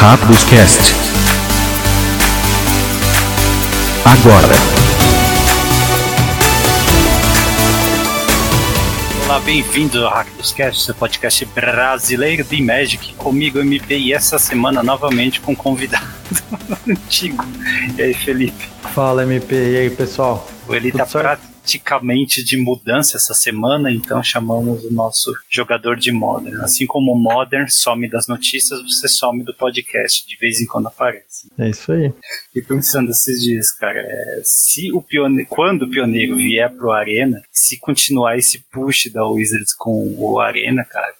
Rápidos Cast. Agora. Olá, bem-vindo ao Rápidos Cast, seu podcast brasileiro de Magic. Comigo, MP, e essa semana novamente com um convidado antigo. E aí, Felipe? Fala, MP. E aí, pessoal? Ele Tudo tá certo? Praticamente de mudança essa semana, então chamamos o nosso jogador de Modern. Assim como o Modern some das notícias, você some do podcast, de vez em quando aparece. É isso aí. E pensando esses dias, cara, é, se o pioneiro, quando o pioneiro vier pro Arena, se continuar esse push da Wizards com o Arena, cara,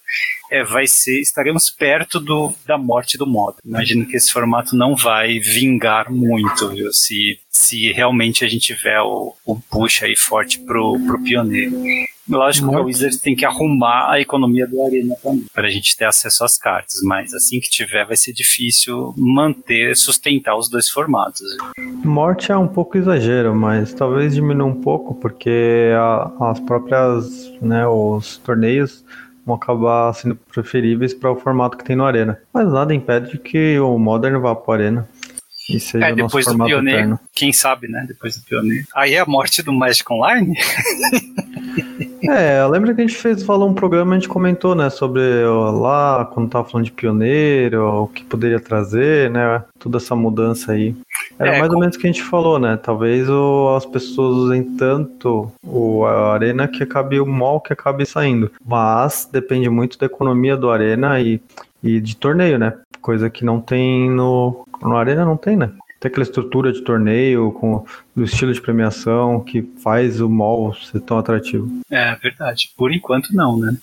é, vai ser, estaremos perto do, da morte do modo. Imagino que esse formato não vai vingar muito, viu? Se, se realmente a gente tiver o, o push aí forte pro, pro pioneiro. Lógico que a Wizards tem que arrumar a economia do Arena também, para a gente ter acesso às cartas, mas assim que tiver vai ser difícil manter, sustentar os dois formatos. Morte é um pouco exagero, mas talvez diminua um pouco, porque a- as próprias, né, os torneios vão acabar sendo preferíveis para o formato que tem no Arena. Mas nada impede que o Modern vá para Arena. E seja É, depois do pioneiro, eterno. quem sabe, né? Depois do pioneiro. Aí é a morte do Magic Online? É, eu lembro que a gente fez, falou um programa, a gente comentou, né, sobre ó, lá, quando tava falando de pioneiro, o que poderia trazer, né, toda essa mudança aí. Era É, mais com- ou menos o que a gente falou, né, talvez o- as pessoas usem tanto o a Arena que acabe o mal que acabe saindo. Mas depende muito da economia do Arena e, e de torneio, né, coisa que não tem no, no Arena, não tem, né. Tem aquela estrutura de torneio, com do estilo de premiação que faz o mall ser tão atrativo. É verdade. Por enquanto, não, né?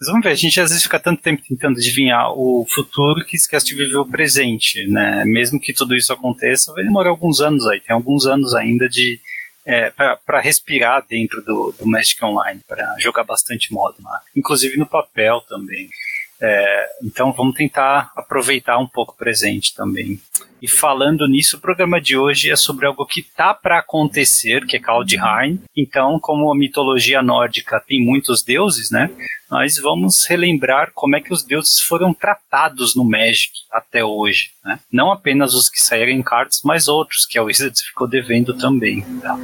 Mas vamos ver, a gente às vezes fica tanto tempo tentando adivinhar o futuro que esquece de viver o presente, né? Mesmo que tudo isso aconteça, vai demorar alguns anos aí. Tem alguns anos ainda de é, para respirar dentro do, do Magic Online, para jogar bastante modo lá. Inclusive no papel também. É, então vamos tentar aproveitar um pouco o presente também. E falando nisso, o programa de hoje é sobre algo que tá para acontecer, que é Kaldheim. Então, como a mitologia nórdica tem muitos deuses, né? Nós vamos relembrar como é que os deuses foram tratados no Magic até hoje, né? Não apenas os que saíram em cartas, mas outros que a Wizards ficou devendo também. tá?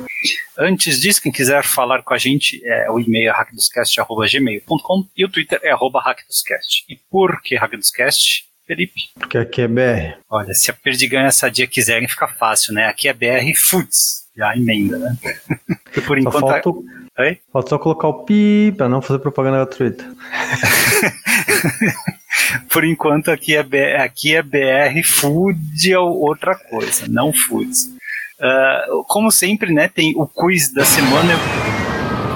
Antes disso, quem quiser falar com a gente, é o e-mail é hackdoscast.gmail.com e o Twitter é hackdoscast. E por que hackdoscast? Felipe? Porque aqui é BR. Olha, se a Perdigão e a Sadia quiserem, fica fácil, né? Aqui é BR Foods. Já emenda, né? Por enquanto. falta, Oi? falta só colocar o pi pra não fazer propaganda gratuita. Por enquanto aqui é, B- aqui é BR Food ou outra coisa, não Foods. Ah, como sempre, né, tem o quiz da semana.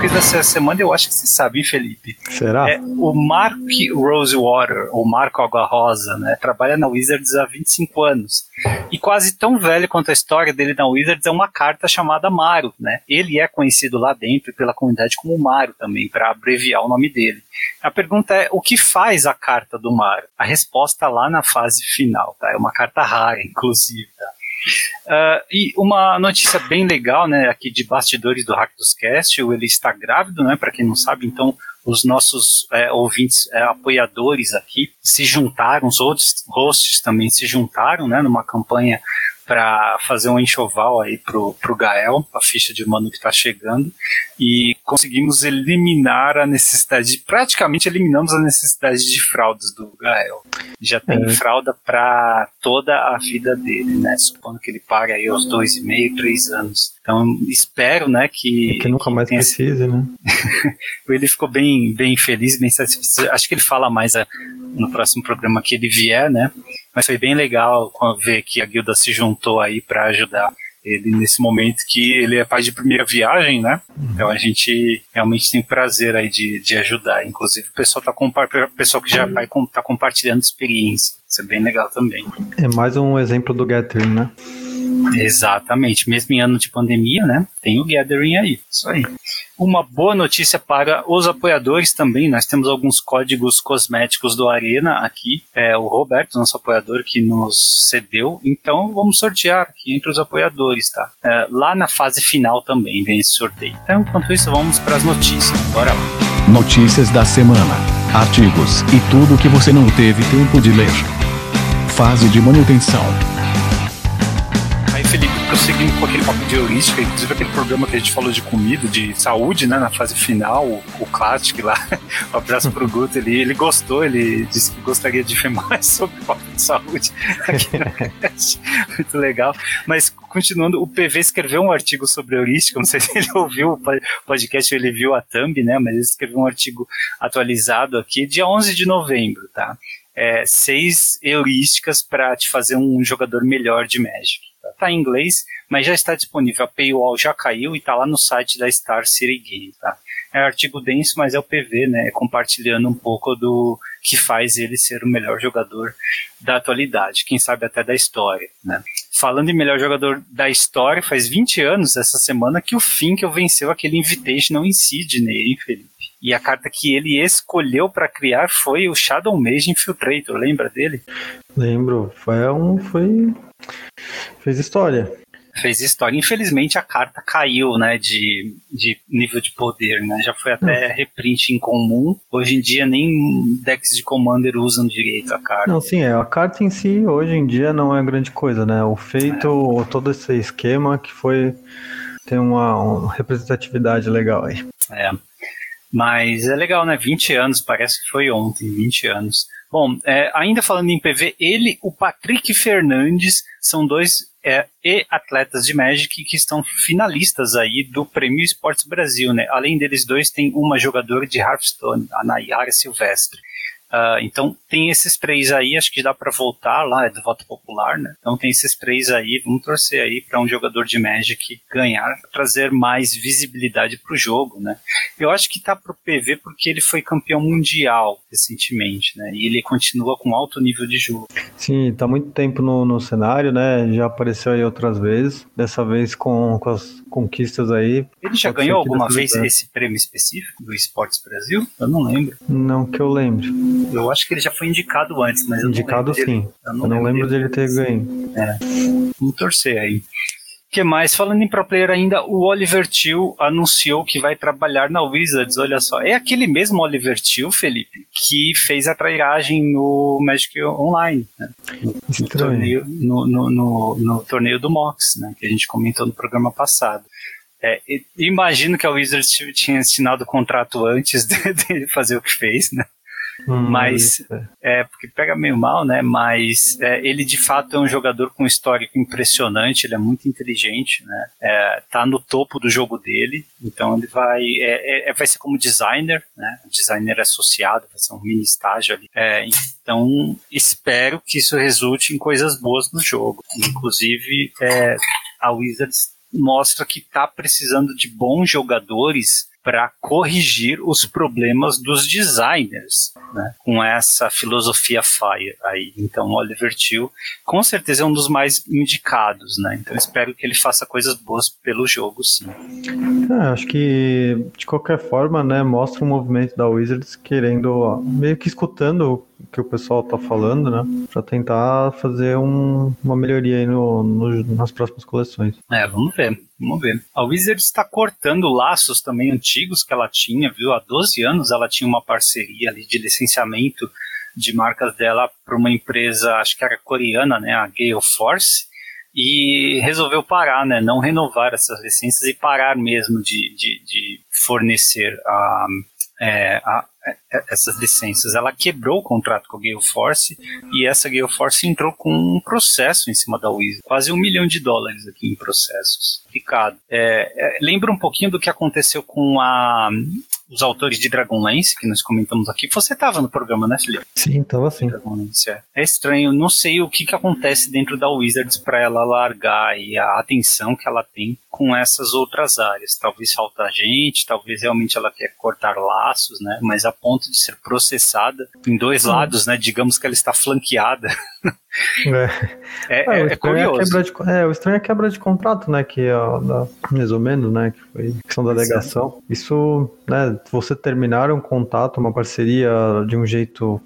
O quiz dessa semana eu acho que você sabe, hein, Felipe. Será? É, o Mark Rosewater, ou Marco Água Rosa, né, trabalha na Wizards há 25 anos. E quase tão velho quanto a história dele na Wizards é uma carta chamada Maru, né? Ele é conhecido lá dentro pela comunidade como Maru também, para abreviar o nome dele. A pergunta é, o que faz a carta do Maru? A resposta lá na fase final, tá? É uma carta rara, inclusive, tá? Ah, e uma notícia bem legal, né, aqui de bastidores do Hack dos Cast, ele está grávido, né, para quem não sabe, então os nossos é, ouvintes, é, apoiadores aqui se juntaram, os outros hosts também se juntaram, né, numa campanha para fazer um enxoval aí pro, pro Gael, a ficha de mano que está chegando, e conseguimos eliminar a necessidade, praticamente eliminamos a necessidade de fraldas do Gael. Já tem É. fralda para toda a vida dele, né? Supondo que ele pague aí aos dois e meio, três anos. Então espero, né, que É que nunca mais precise, né? ele ficou bem, bem feliz, bem satisfeito. Acho que ele fala mais ah, no próximo programa que ele vier, né? Mas foi bem legal ver que a guilda se juntou aí para ajudar ele nesse momento que ele é pai de primeira viagem, né? Então a gente realmente tem prazer aí de, de ajudar. Inclusive o pessoal tá o pessoal que já vai tá compartilhando experiência. Isso é bem legal também. É mais um exemplo do Gathering, né? Exatamente. Mesmo em ano de pandemia, né? Tem o Gathering aí. Isso aí. Uma boa notícia para os apoiadores também. Nós temos alguns códigos cosméticos do Arena aqui. É o Roberto, nosso apoiador, que nos cedeu. Então vamos sortear aqui entre os apoiadores, tá? É, lá na fase final também vem esse sorteio. Então, enquanto isso, vamos para as notícias. Bora lá. Notícias da semana, artigos e tudo que você não teve tempo de ler. fase de manutenção. Prosseguindo com aquele papo de heurística, inclusive aquele programa que a gente falou de comida, de saúde, né, na fase final, o, o Classic lá, um abraço pro Guto, ele, ele gostou, ele disse que gostaria de ver mais sobre o papo de saúde aqui cast. Muito legal. Mas, continuando, o PV escreveu um artigo sobre heurística, não sei se ele ouviu o podcast ou ele viu a thumb, né, mas ele escreveu um artigo atualizado aqui, dia 11 de novembro, tá? É, seis heurísticas para te fazer um jogador melhor de Magic tá em inglês, mas já está disponível. A paywall já caiu e está lá no site da Star City Game, tá? É artigo denso, mas é o PV, né? Compartilhando um pouco do que faz ele ser o melhor jogador da atualidade, quem sabe até da história, né? Falando em melhor jogador da história, faz 20 anos essa semana que o Fink venceu aquele Invitational em Sydney, hein, Felipe? E a carta que ele escolheu para criar foi o Shadow Mage Infiltrator, lembra dele? Lembro, foi um foi fez história. Fez história. Infelizmente a carta caiu, né, de, de nível de poder, né? Já foi até hum. reprint em comum. Hoje em dia nem decks de Commander usam direito a carta. Não, sim, é. A carta em si hoje em dia não é grande coisa, né? O feito, é. todo esse esquema que foi tem uma, uma representatividade legal aí. É. Mas é legal, né? 20 anos, parece que foi ontem, 20 anos. Bom, é, ainda falando em PV, ele, o Patrick Fernandes, são dois é, e atletas de Magic que estão finalistas aí do Prêmio Esportes Brasil, né? Além deles dois, tem uma jogadora de Hearthstone, a Nayara Silvestre. Uh, então tem esses três aí, acho que dá para voltar lá, é do voto popular, né? Então tem esses três aí, vamos torcer aí para um jogador de Magic ganhar, trazer mais visibilidade pro jogo, né? Eu acho que tá pro PV porque ele foi campeão mundial recentemente, né? E ele continua com alto nível de jogo. Sim, tá muito tempo no, no cenário, né? Já apareceu aí outras vezes, dessa vez com, com as conquistas aí. Ele já ganhou alguma vez esse prêmio específico do Esportes Brasil? Eu não lembro. Não que eu lembre. Eu acho que ele já foi indicado antes, mas indicado sim. Dele. Eu não, eu não lembro dele, dele ter ganho. É. Vamos torcer aí. O que mais? Falando em pro player ainda, o Oliver Till anunciou que vai trabalhar na Wizards. Olha só, é aquele mesmo Oliver Till, Felipe, que fez a trairagem no Magic Online, né? no, torneio, no, no, no, torneio do Mox, né? que a gente comentou no programa passado. É, imagino que a Wizards tinha assinado o contrato antes de, de fazer o que fez, né? Hum, mas é. é. porque pega meio mal, né? Mas é, ele de fato é um jogador com um histórico impressionante, ele é muito inteligente, né? É, tá no topo do jogo dele, então ele vai é, é, é vai ser como designer, né? Designer associado, vai ser um mini estágio ali. então espero que isso resulte em coisas boas no jogo. Inclusive a Wizards mostra que tá precisando de bons jogadores para corrigir os problemas dos designers, né? com essa filosofia Fire aí. Então, Oliver Till, com certeza é um dos mais indicados, né? Então, espero que ele faça coisas boas pelo jogo, sim. É, acho que de qualquer forma, né, mostra o movimento da Wizards querendo, ó, meio que escutando que o pessoal tá falando, né? Pra tentar fazer um, uma melhoria aí no, no, nas próximas coleções. É, vamos ver. Vamos ver. A Wizards está cortando laços também antigos que ela tinha, viu? Há 12 anos ela tinha uma parceria ali de licenciamento de marcas dela para uma empresa, acho que era coreana, né? A Gale Force. E resolveu parar, né? Não renovar essas licenças e parar mesmo de, de, de fornecer a, é, a, essas licenças. Ela quebrou o contrato com a Gale Force e essa Gale Force entrou com um processo em cima da Wizard, quase um milhão de dólares aqui em processos. Complicado. É, é, lembra um pouquinho do que aconteceu com a os autores de Dragonlance, que nós comentamos aqui. Você estava no programa, né, Felipe? Sim, estava sim. É. é. estranho, não sei o que, que acontece dentro da Wizards para ela largar e a atenção que ela tem com essas outras áreas. Talvez falta gente, talvez realmente ela quer cortar laços, né? Mas a ponto de ser processada em dois lados, né? Digamos que ela está flanqueada. É, é, é, é, é curioso. De, é, o estranho é a quebra de contrato, né? Que é da, mais ou menos, né? Que foi questão da delegação. Isso, né? Você terminar um contato, uma parceria de um jeito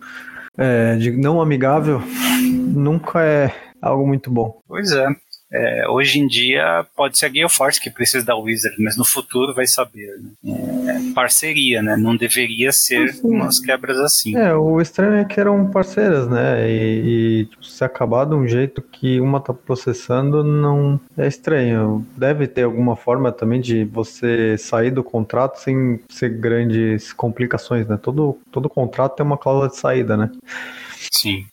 é, de não amigável, nunca é algo muito bom. Pois é. É, hoje em dia pode ser a Gale Force que precisa da Wizard, mas no futuro vai saber. Né? É, parceria, né? Não deveria ser Sim. umas quebras assim. É, o estranho é que eram parceiras, né? E, e tipo, se acabar de um jeito que uma tá processando, não é estranho. Deve ter alguma forma também de você sair do contrato sem ser grandes complicações, né? Todo, todo contrato tem uma cláusula de saída, né? Sim.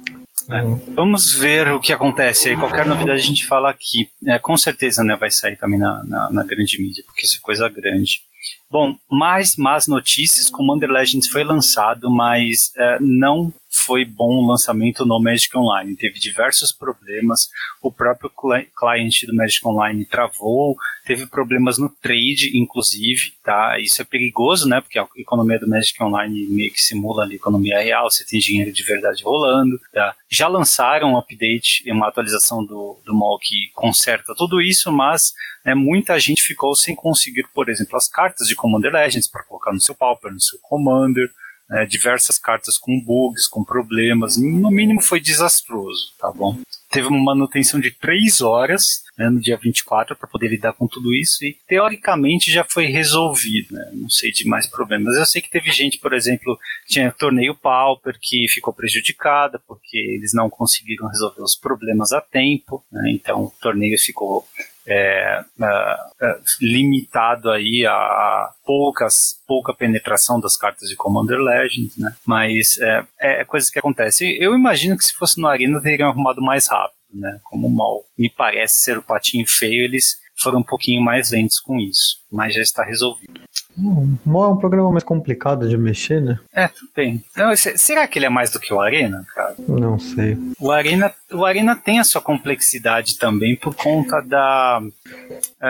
É. Vamos ver o que acontece aí. Qualquer novidade a gente fala aqui. É, com certeza né, vai sair também na, na, na, grande mídia, porque isso é coisa grande. Bom, mais más notícias. Commander Legends foi lançado, mas é, não foi bom o lançamento no Magic Online. Teve diversos problemas. O próprio cliente do Magic Online travou, teve problemas no trade, inclusive, tá? Isso é perigoso, né? Porque a economia do Magic Online meio que simula a economia real, você tem dinheiro de verdade rolando, tá? Já lançaram um update, uma atualização do, do mall que conserta tudo isso, mas né, muita gente ficou sem conseguir, por exemplo, as cartas de Commander Legends para colocar no seu Pauper, no seu Commander, né, diversas cartas com bugs, com problemas, no mínimo foi desastroso, tá bom? Teve uma manutenção de 3 horas né, no dia 24 para poder lidar com tudo isso e teoricamente já foi resolvido, né? não sei de mais problemas. Eu sei que teve gente, por exemplo, tinha torneio Pauper que ficou prejudicada porque eles não conseguiram resolver os problemas a tempo, né? então o torneio ficou é, é, limitado aí a poucas pouca penetração das cartas de Commander Legends, né? Mas é, é coisa que acontece. Eu imagino que se fosse no Arena teriam arrumado mais rápido, né? Como mal me parece ser o patinho feio, eles foram um pouquinho mais lentos com isso, mas já está resolvido. Hum, é um programa mais complicado de mexer, né? É, bem. Então, será que ele é mais do que o Arena, cara? Não sei. O Arena, o Arena tem a sua complexidade também por conta da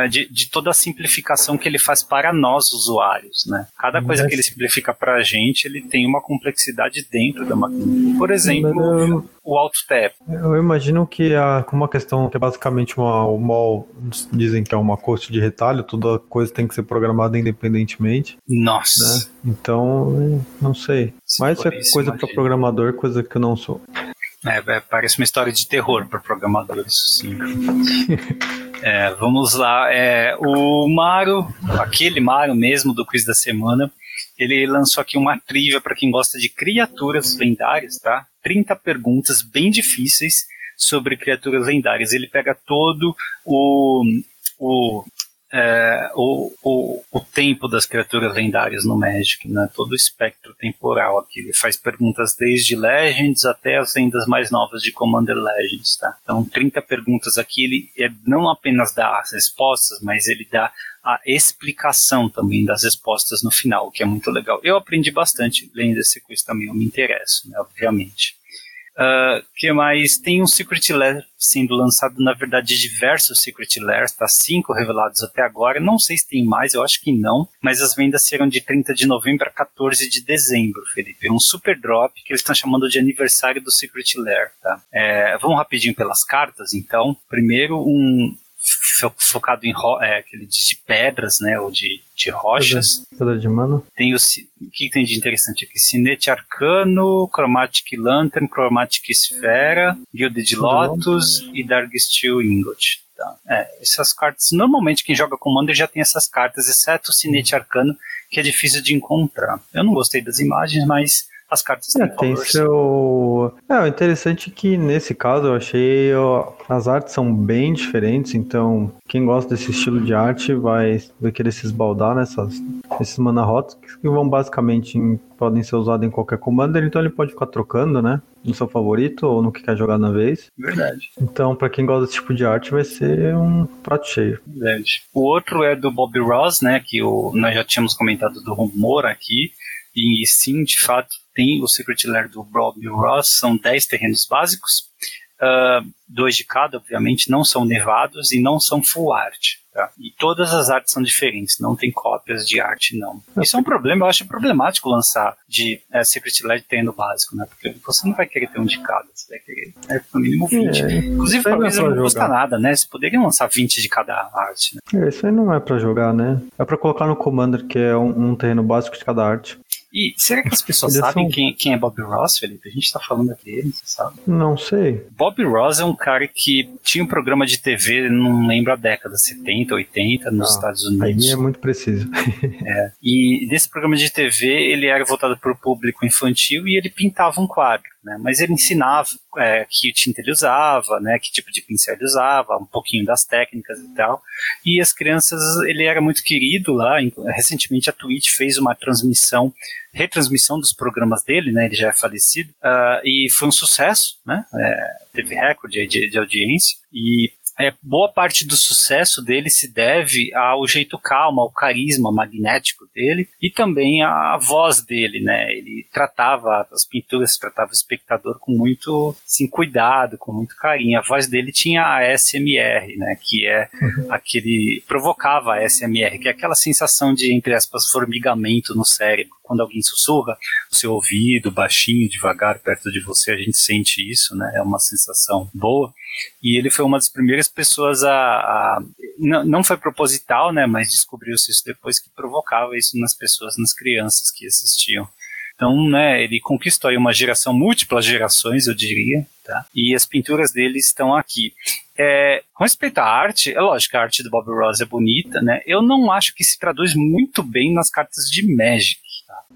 de, de toda a simplificação que ele faz para nós usuários, né? Cada coisa Mas... que ele simplifica para a gente, ele tem uma complexidade dentro da máquina. Por exemplo, o auto tap. Eu imagino que a, como a questão que é basicamente uma, o mall dizem que é uma coxa de retalho, toda coisa tem que ser programada independentemente. Nossa. Né? Então, não sei. Se Mas é coisa para programador, coisa que eu não sou. É, é, parece uma história de terror para programadores, sim. é, vamos lá. É, o Mario, aquele Mario mesmo do quiz da semana, ele lançou aqui uma trivia para quem gosta de criaturas lendárias, tá? 30 perguntas bem difíceis sobre criaturas lendárias. Ele pega todo o, o é, o, o, o tempo das criaturas lendárias no Magic, né? todo o espectro temporal aqui. Ele faz perguntas desde Legends até as lendas mais novas de Commander Legends. Tá? Então, 30 perguntas aqui. Ele é, não apenas dá as respostas, mas ele dá a explicação também das respostas no final, o que é muito legal. Eu aprendi bastante lendo esse quiz também, eu me interesso, né, obviamente. Uh, que mais? Tem um Secret Lair sendo lançado, na verdade, diversos Secret Lairs, tá? Cinco revelados até agora. Não sei se tem mais, eu acho que não. Mas as vendas serão de 30 de novembro a 14 de dezembro, Felipe. Um super drop que eles estão chamando de aniversário do Secret Lair, tá? É, vamos rapidinho pelas cartas, então. Primeiro, um, focado em é, aquele de pedras, né, ou de, de rochas. De mano. Tem o, o que tem de interessante aqui? Cinete Arcano, Chromatic Lantern, Chromatic Esfera, Gilded Lotus e Dark Steel Ingot. Tá. É, essas cartas, normalmente quem joga Commander já tem essas cartas, exceto o Cinete Arcano, que é difícil de encontrar. Eu não gostei das imagens, mas as cartas é, tem seu. É, o interessante é que nesse caso eu achei ó, as artes são bem diferentes, então quem gosta desse estilo de arte vai, vai querer se esbaldar nessas esses mana rotos que vão basicamente em, podem ser usados em qualquer commander, então ele pode ficar trocando, né? No seu favorito ou no que quer jogar na vez. Verdade. Então, para quem gosta desse tipo de arte, vai ser um prato cheio. Verdade. O outro é do Bob Ross, né? Que o, nós já tínhamos comentado do rumor aqui. E sim, de fato, tem o Secret Lair do Bob Ross, são 10 terrenos básicos, uh, dois de cada, obviamente, não são nevados e não são full art. Tá? E todas as artes são diferentes, não tem cópias de arte, não. Isso é um problema, eu acho problemático lançar de é, Secret Lair de terreno básico, né? Porque você não vai querer ter um de cada, você vai querer é, no mínimo 20. É, Inclusive, talvez não, não custa nada, né? Você poderia lançar 20 de cada arte, né? É, isso aí não é pra jogar, né? É pra colocar no Commander, que é um, um terreno básico de cada arte. E será que as pessoas Eles sabem são- quem, quem é Bob Ross, Felipe? A gente tá falando dele, você sabe? Não sei. Bob Ross é um cara que tinha um programa de TV, não lembro a década, 70, 80, nos Ah, Estados Aí Unidos. é muito preciso. E nesse programa de TV ele era voltado para o público infantil e ele pintava um quadro, né? Mas ele ensinava é, que tinta ele usava, né? Que tipo de pincel ele usava, um pouquinho das técnicas e tal. E as crianças, ele era muito querido lá. Em- Recentemente a Twitch fez uma transmissão, retransmissão dos programas dele, né? Ele já é falecido ah, e foi um sucesso, né? É, teve recorde de, de audiência e é, boa parte do sucesso dele se deve ao jeito calmo, ao carisma magnético dele e também à voz dele, né? Ele tratava as pinturas, tratava o espectador com muito assim, cuidado, com muito carinho. A voz dele tinha a SMR, né? Que é aquele provocava a SMR, que é aquela sensação de entre aspas formigamento no cérebro. Quando alguém sussurra, o seu ouvido baixinho, devagar perto de você, a gente sente isso, né? É uma sensação boa. E ele foi uma das primeiras pessoas a. a- não, não foi proposital, né? Mas descobriu-se isso depois que provocava isso nas pessoas, nas crianças que assistiam. Então, né, ele conquistou aí uma geração, múltiplas gerações, eu diria, tá? E as pinturas dele estão aqui. É, com respeito à arte, é lógico a arte do Bob Ross é bonita, né? Eu não acho que se traduz muito bem nas cartas de Magic.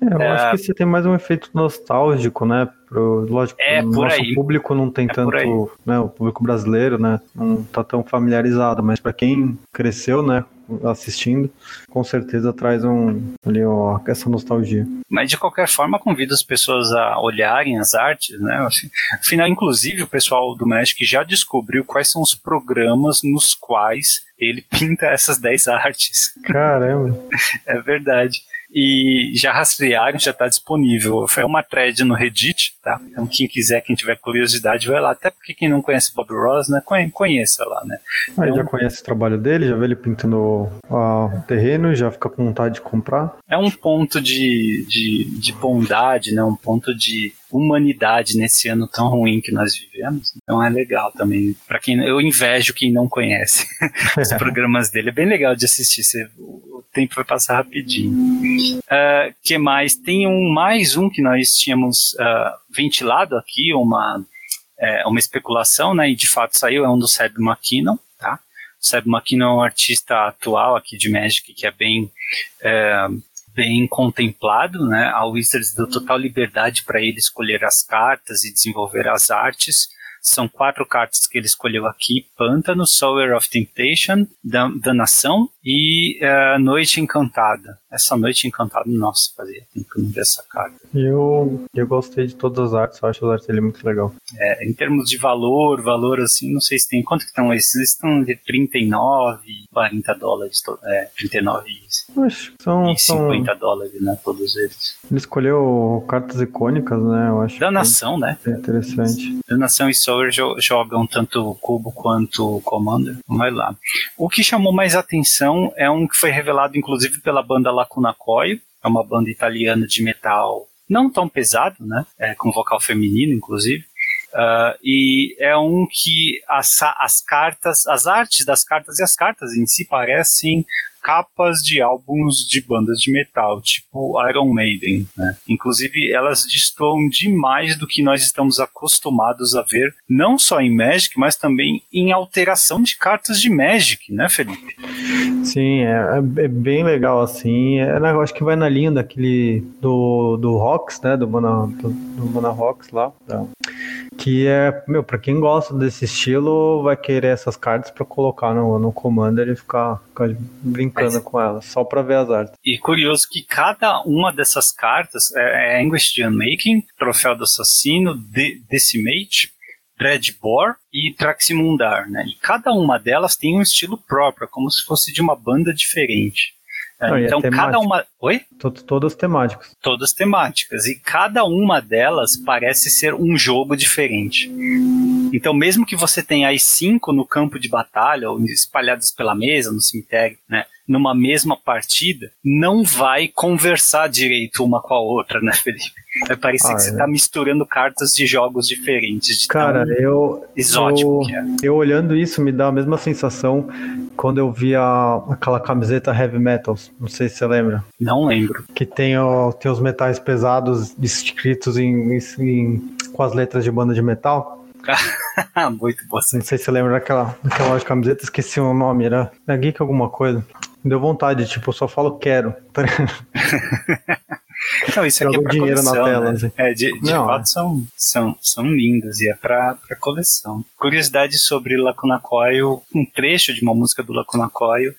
É, eu É. acho que você tem mais um efeito nostálgico, né? Pro, lógico, É, o nosso aí. público não tem É tanto, né? O público brasileiro, né? Não tá tão familiarizado, mas para quem cresceu, né? Assistindo, com certeza traz um ali ó, essa nostalgia. Mas de qualquer forma, convido as pessoas a olharem as artes, né? Assim, Afinal, inclusive, o pessoal do Magic já descobriu quais são os programas nos quais ele pinta essas 10 artes. Caramba. É verdade. E já rastrearam, já está disponível. Foi uma thread no Reddit, tá? Então, quem quiser, quem tiver curiosidade, vai lá. Até porque quem não conhece Bob Ross, né? conhe- Conheça lá, né? Aí Então- já conhece o trabalho dele, já vê ele pintando o terreno, já fica com vontade de comprar. é um ponto de, de, de bondade, né? um ponto de humanidade nesse ano tão ruim que nós vivemos. Então é legal também. Para quem eu invejo quem não conhece os programas dele, é bem legal de assistir. Você, o tempo vai passar rapidinho. Ah, que mais? Tem um mais um que nós tínhamos ah, ventilado aqui, uma é, uma especulação, né? E de fato saiu, é um do Seb McKinnon, tá? O Seb McKinnon é um artista atual aqui de Magic que é bem é, bem contemplado, né? A Wizards deu total liberdade para ele escolher as cartas e desenvolver as artes. São quatro cartas que ele escolheu aqui: Pântano, Sower of Temptation, Dan- Danação e eh, Noite Encantada. Essa Noite Encantada, nossa, fazia tempo que não vi essa carta. Eu, eu gostei de todas as artes, eu acho as artes dele muito legal. É, em termos de valor, valor assim, não sei se tem. Quanto que estão esses? Eles estão de 39, 40 dólares, é, 39 e- Acho que são, e são 50 dólares, né? Todos eles. Ele escolheu cartas icônicas, né? Eu acho Danação, né? bem interessante. Danação e Sower jo- jogam tanto cubo quanto Commander. Vai lá. O que chamou mais atenção é um que foi revelado inclusive pela banda Lacuna Coil, é uma banda italiana de metal não tão pesado, né? É, com vocal feminino, inclusive. Ah, e é um que as, as cartas, as artes das cartas e as cartas em si parecem capas de álbuns de bandas de metal, tipo Iron Maiden, né? Inclusive, elas destoam demais do que nós estamos acostumados a ver, não só em Magic, mas também em alteração de cartas de Magic, né, Felipe? Sim, é, é- é bem legal, assim. É, eu acho que vai na linha daquele do, do Rocks, né? Do Mana, do, do Mana Rocks lá. tá? Que é, meu, pra quem gosta desse estilo, vai querer essas cartas pra colocar no, no Commander e ficar, ficar brincando Mas- com elas, só pra ver as artes. E curioso que cada uma dessas cartas é, é English Making, Troféu do Assassino, De Decimate, Dreadbore e Traximundar, né? E cada uma delas tem um estilo próprio, como se fosse de uma banda diferente. É, Não, é então cada uma. Oi? To- Todas temáticas. Todas temáticas. E cada uma delas parece ser um jogo diferente. Então, mesmo que você tenha as cinco no campo de batalha, ou espalhadas pela mesa, no cemitério, né? Numa mesma partida, não vai conversar direito uma com a outra, né, Felipe? Vai parecer Ah, que você é. está misturando cartas de jogos diferentes. De Cara, eu, exótico eu, é. eu olhando isso me dá a mesma sensação quando eu vi a, aquela camiseta Heavy Metals, não sei se você lembra. Não lembro. Que tem, o, tem os metais pesados escritos em, em, com as letras de banda de metal. Muito bom. Não sei se você lembra daquela, daquela loja de camiseta, esqueci o nome, era, era Geek alguma coisa. Deu vontade, tipo, eu só falo quero. Não, isso aqui é pra dinheiro coleção, na tela. né? Assim. É, de, de Não, fato são, são, são lindas e é pra, pra coleção. Curiosidade sobre Lacuna Coil, um trecho de uma música do Lacuna Coil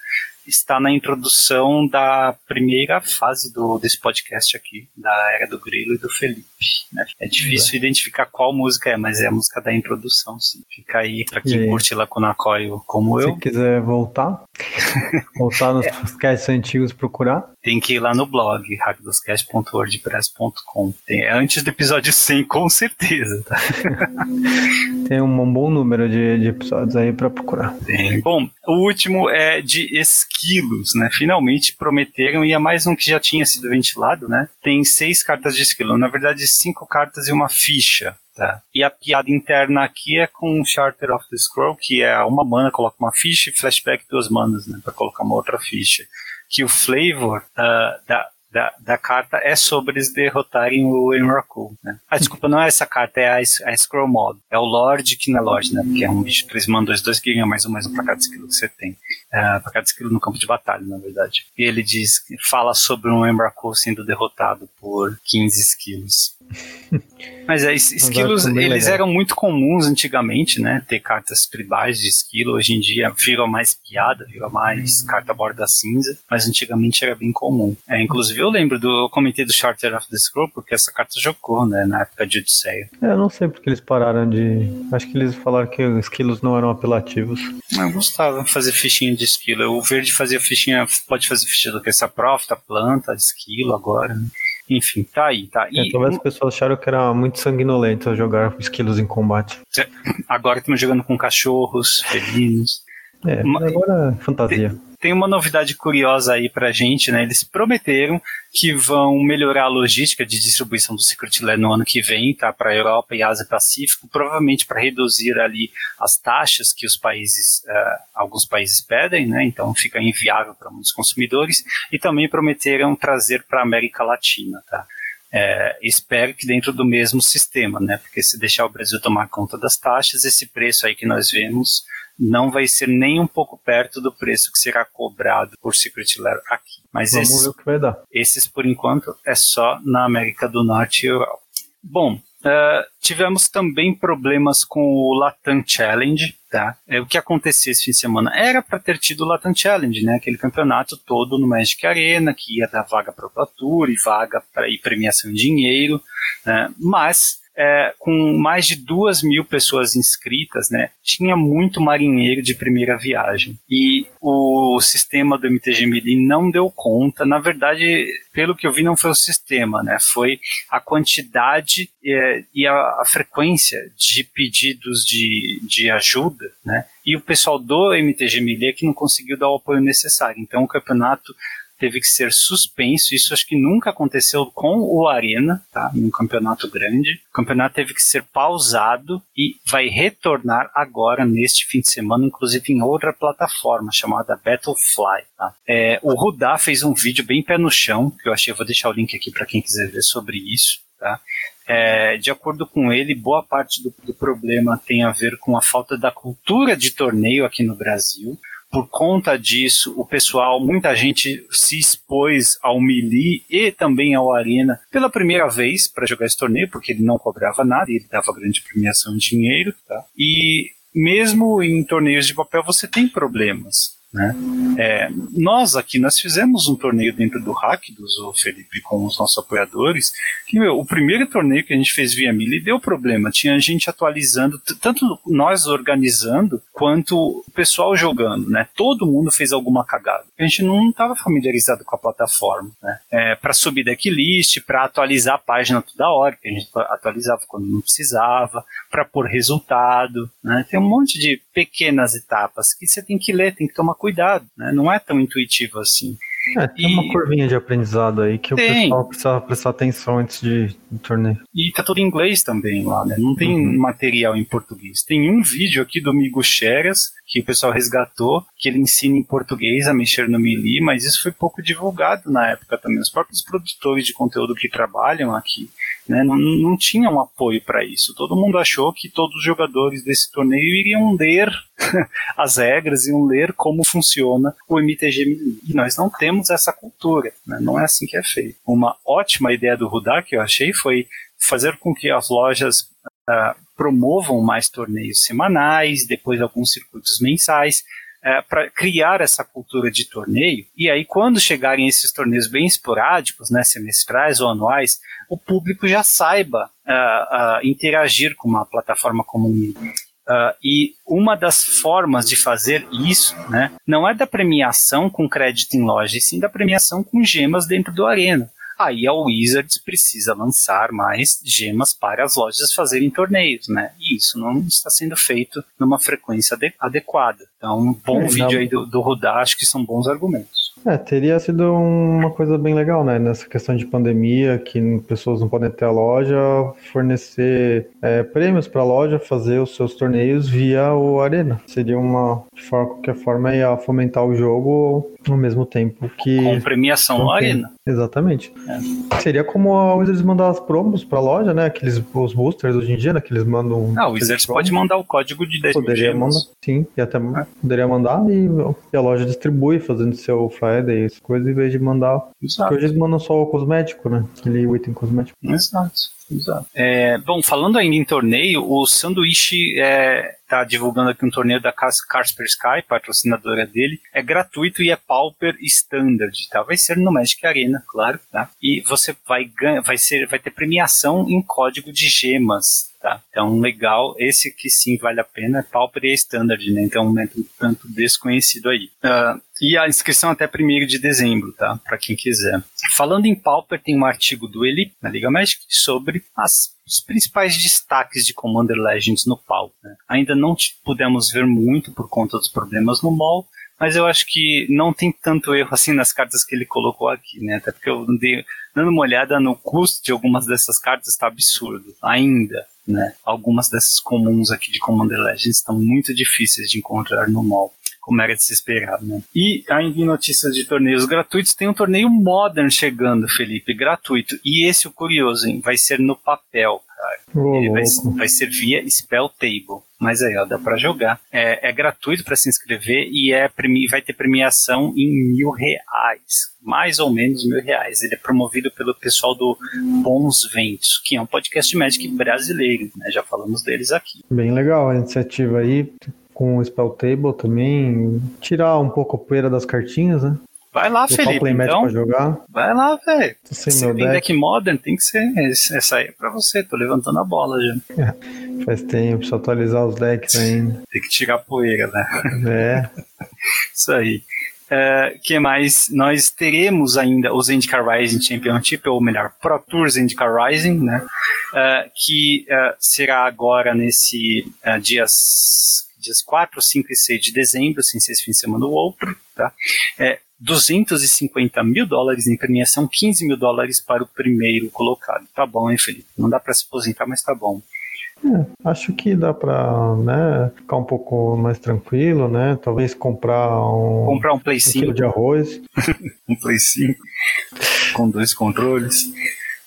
está na introdução da primeira fase do, desse podcast aqui, da Era do Grilo e do Felipe. Né? É difícil identificar qual música é, mas é a música da introdução, sim. Fica aí pra E quem aí? curte Lacuna Coil como Se eu, quiser voltar, voltar nos podcasts antigos procurar. tem que ir lá no blog, hackdoscast.wordpress.com. É antes do episódio 100, com certeza, tá? Tem um bom número de, de episódios aí pra procurar. Tem. Bom, o último é de esquilos, né? Finalmente prometeram, e é mais um que já tinha sido ventilado, né? Tem seis cartas de esquilo, na verdade cinco cartas e uma ficha. Tá. E a piada interna aqui é com Charter of the Scroll, que é uma mana, coloca uma ficha e flashback duas manas, né? Pra colocar uma outra ficha. Que o flavor ah, da, da, da carta é sobre eles derrotarem o Emrakul, né? Ah, desculpa, não é essa carta, é a, a Scroll Mod. É o Lorde que não é Lorde, né? Porque é um bicho 3 mana 2, 2 que ganha mais um mais um pra cada skill que você tem. É, pra cada skill no campo de batalha, na verdade. E ele diz, fala sobre um Emrakul sendo derrotado por 15 skills. Mas é, es- esquilos, eles legal. eram muito comuns antigamente, né? Ter cartas tribais de esquilo. Hoje em dia virou mais piada, virou mais carta borda cinza. Mas antigamente era bem comum. É, inclusive eu lembro do. Eu comentei do Charter of the Scroll, porque essa carta jogou, né? Na época de Odisseia. É, eu não sei porque eles pararam de. Acho que eles falaram que os quilos não eram apelativos. Eu gostava de fazer fichinha de esquilo. O verde fazia fichinha, pode fazer fichinha do que essa profita, planta, de esquilo agora. né? Enfim, tá aí, tá. É, E talvez as pessoas acharam que era muito sanguinolento jogar esquilos em combate. agora estamos jogando com cachorros, felinos. É, agora é fantasia. Tem uma novidade curiosa aí pra gente, né? Eles prometeram que vão melhorar a logística de distribuição do Secret Lair no ano que vem, tá? Para Europa e Ásia Pacífico, provavelmente para reduzir ali as taxas que os países, eh, alguns países pedem, né? Então fica inviável para muitos consumidores. E também prometeram trazer para a América Latina, tá? É, espero que dentro do mesmo sistema, né? Porque se deixar o Brasil tomar conta das taxas, esse preço aí que nós vemos não vai ser nem um pouco perto do preço que será cobrado por Secret Lair aqui. Mas Vamos esses, ver o que vai dar. esses, por enquanto, é só na América do Norte e Europa. Bom, eh, tivemos também problemas com o Latam Challenge, tá? É, o que aconteceu esse fim de semana? Era para ter tido o Latam Challenge, né? Aquele campeonato todo no Magic Arena, que ia dar vaga para o Tour e vaga para premiação em dinheiro, né? Mas é, com mais de duas mil pessoas inscritas, né, tinha muito marinheiro de primeira viagem. E o sistema do MTG Melee não deu conta. Na verdade, pelo que eu vi, não foi o sistema, né, foi a quantidade é, e a, a frequência de pedidos de, de ajuda, né, e o pessoal do MTG Melee é que não conseguiu dar o apoio necessário. Então, o campeonato teve que ser suspenso. Isso acho que nunca aconteceu com o Arena, tá? Um campeonato grande. O campeonato teve que ser pausado e vai retornar agora neste fim de semana, inclusive em outra plataforma chamada Battlefly. Tá? É, o Rudá fez um vídeo bem pé no chão, que eu achei, eu vou deixar o link aqui para quem quiser ver sobre isso. Tá? É, de acordo com ele, boa parte do, do problema tem a ver com a falta da cultura de torneio aqui no Brasil por conta disso, o pessoal, muita gente se expôs ao Melee e também ao Arena pela primeira vez para jogar esse torneio, porque ele não cobrava nada, ele dava grande premiação em dinheiro, tá? E mesmo em torneios de papel você tem problemas. Né? É, nós aqui, nós fizemos um torneio dentro do Hack, do Felipe, com os nossos apoiadores, que meu, o primeiro torneio que a gente fez via Mili deu problema, tinha gente atualizando, tanto nós organizando, quanto o pessoal jogando, né? Todo mundo fez alguma cagada. A gente não estava familiarizado com a plataforma, né? É, para subir decklist, para atualizar a página toda hora, que a gente atualizava quando não precisava, para pôr resultado, né? Tem um monte de pequenas etapas que você tem que ler, tem que tomar cuidado, né? Não é tão intuitivo assim. É, tem E- uma curvinha de aprendizado aí que Tem. o pessoal precisa prestar atenção antes de, torneio. E tá tudo em inglês também lá, né? Não tem Uhum. material em português. Tem um vídeo aqui do Migo Cheras, que o pessoal resgatou, que ele ensina em português a mexer no Melee, mas isso foi pouco divulgado na época também. Os próprios produtores de conteúdo que trabalham aqui né, não, não tinham apoio para isso. Todo mundo achou que todos os jogadores desse torneio iriam ler as regras, iam ler como funciona o MTG. E nós não temos essa cultura, né? não é assim que é feito. Uma ótima ideia do Rudar que eu achei foi fazer com que as lojas ah, promovam mais torneios semanais, depois alguns circuitos mensais, para criar essa cultura de torneio. E aí, quando chegarem esses torneios bem esporádicos, né, semestrais ou anuais, o público já saiba ah, ah, interagir com uma plataforma como o Melee. Uh, e uma das formas de fazer isso né, não é da premiação com crédito em loja, e sim da premiação com gemas dentro do Arena. Aí a Wizards precisa lançar mais gemas para as lojas fazerem torneios, né? E isso não está sendo feito numa frequência ade- adequada. Então, um bom É, vídeo não- aí do, do Rudá, acho que são bons argumentos. É, teria sido uma coisa bem legal, né? Nessa questão de pandemia, que pessoas não podem ter a loja, fornecer é, prêmios para a loja, fazer os seus torneios via o Arena. Seria uma, de forma- qualquer forma, ia fomentar o jogo ao mesmo tempo que. Com premiação Ok. Arena. Exatamente. É. Seria como a Wizards mandar as promos pra loja, né? Aqueles os boosters hoje em dia, né? Que eles mandam. Ah, o Wizards pode mandar o código de 10 mil Poderia mandar, sim, e até É. poderia mandar e, e a loja distribui fazendo seu Friday, essas coisas, em vez de mandar. Porque Exato. hoje eles mandam só o cosmético, né? Aquele item cosmético. Exato, exato. É, bom, falando ainda em torneio, o Sanduíche está divulgando aqui um torneio da Cas- Casper Sky, patrocinadora dele. É gratuito e é Pauper Standard, tá? Vai ser no Magic Arena, claro, tá? E você vai ganhar, vai ser, vai ter premiação em código de gemas. Tá? Então, legal, esse aqui sim vale a pena, é Pauper e Standard, né? Então, é um tanto desconhecido aí. Ah, e a inscrição até 1 de dezembro, tá? Para quem quiser. Falando em Pauper, tem um artigo do Eli, na Liga Magic, sobre as, os principais destaques de Commander Legends no Pauper. né? Ainda não pudemos ver muito por conta dos problemas no mall, mas eu acho que não tem tanto erro assim nas cartas que ele colocou aqui, né? Até porque eu andei dando uma olhada no custo de algumas dessas cartas, está absurdo. Ainda, né? Algumas dessas comuns aqui de Commander Legends estão muito difíceis de encontrar no mall como era de se esperar, né? E ainda em notícias de torneios gratuitos, tem um torneio Modern chegando, Felipe, gratuito. E esse, o curioso, hein, vai ser no papel, cara. Ele vai, vai ser via Spell Table. Mas aí, ó, dá pra jogar. É, é gratuito para se inscrever e é vai ter premiação em mil reais. Mais ou menos mil reais. Ele é promovido pelo pessoal do Bons Ventos, que é um podcast Magic brasileiro, né? Já falamos deles aqui. Bem legal a iniciativa aí, com o Spell Table também. Tirar um pouco a poeira das cartinhas, né? Vai lá, Botar Felipe, então. pra jogar. Vai lá, velho. Se tem deck. deck modern, tem que ser. Essa aí é pra você, tô levantando a bola já. Faz tempo, preciso atualizar os decks ainda. Tem que tirar a poeira, né? É. Isso aí. É, que mais? Nós teremos ainda o Zendikar Rising Championship, ou melhor, Pro Tour Zendikar Rising, né? É, que é, será agora nesse é, dias, dias 4, 5 e 6 de dezembro, sem ser esse fim de semana ou outro, tá? É, 250 mil dólares em premiação, 15 mil dólares para o primeiro colocado. Tá bom, hein, Felipe? Não dá para se aposentar, mas tá bom. Acho que dá pra né, ficar um pouco mais tranquilo, né? Talvez comprar um, Comprar um Play um 5 quilo de arroz. um Play 5 com dois controles.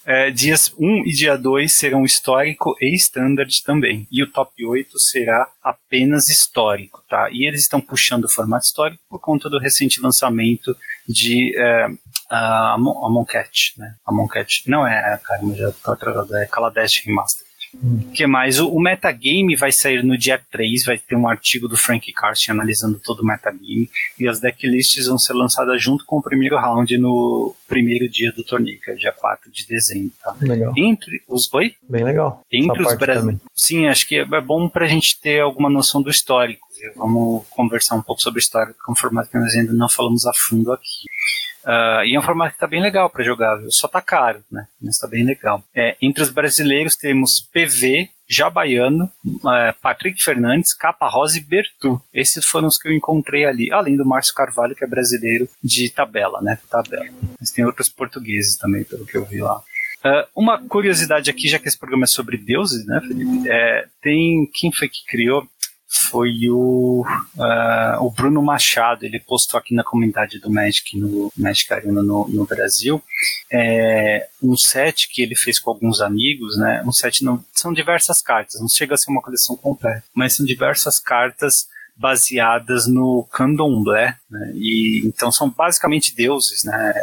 É, dias 1 e dia 2 serão histórico e standard também. E o top 8 será apenas histórico, tá? E eles estão puxando o formato histórico por conta do recente lançamento de é, a, a Moncat, né? A Moncat não é, caramba, já tô atrasado, é Kaladesh Remastered. O que mais? O, o metagame vai sair no dia 3, vai ter um artigo do Frank Carson analisando todo o metagame, e as decklists vão ser lançadas junto com o primeiro round no primeiro dia do torneio, que é dia 4 de dezembro. Tá? Legal. Entre os. Oi? Bem legal. Entre Essa os brasileiros. Sim, acho que é bom para a gente ter alguma noção do histórico. Vamos conversar um pouco sobre o histórico, que é um formato que nós ainda não falamos a fundo aqui. Ah, e é um formato que está bem legal para jogar, viu? só tá caro, né? Mas está bem legal. É, entre os brasileiros temos PV, Jabaiano, é, Patrick Fernandes, Capa Rosa e Bertu. Esses foram os que eu encontrei ali, além do Márcio Carvalho, que é brasileiro de tabela, né? Tabela. Mas tem outros portugueses também, pelo que eu vi lá. Uh, uma curiosidade aqui, já que esse programa é sobre deuses, né, Felipe? É, tem quem foi que criou? Foi o, uh, o Bruno Machado. Ele postou aqui na comunidade do Magic no Magic Arena no, no Brasil é, um set que ele fez com alguns amigos, né? Um set não são diversas cartas, não chega a ser uma coleção completa, mas são diversas cartas baseadas no candomblé, né? e então são basicamente deuses, né?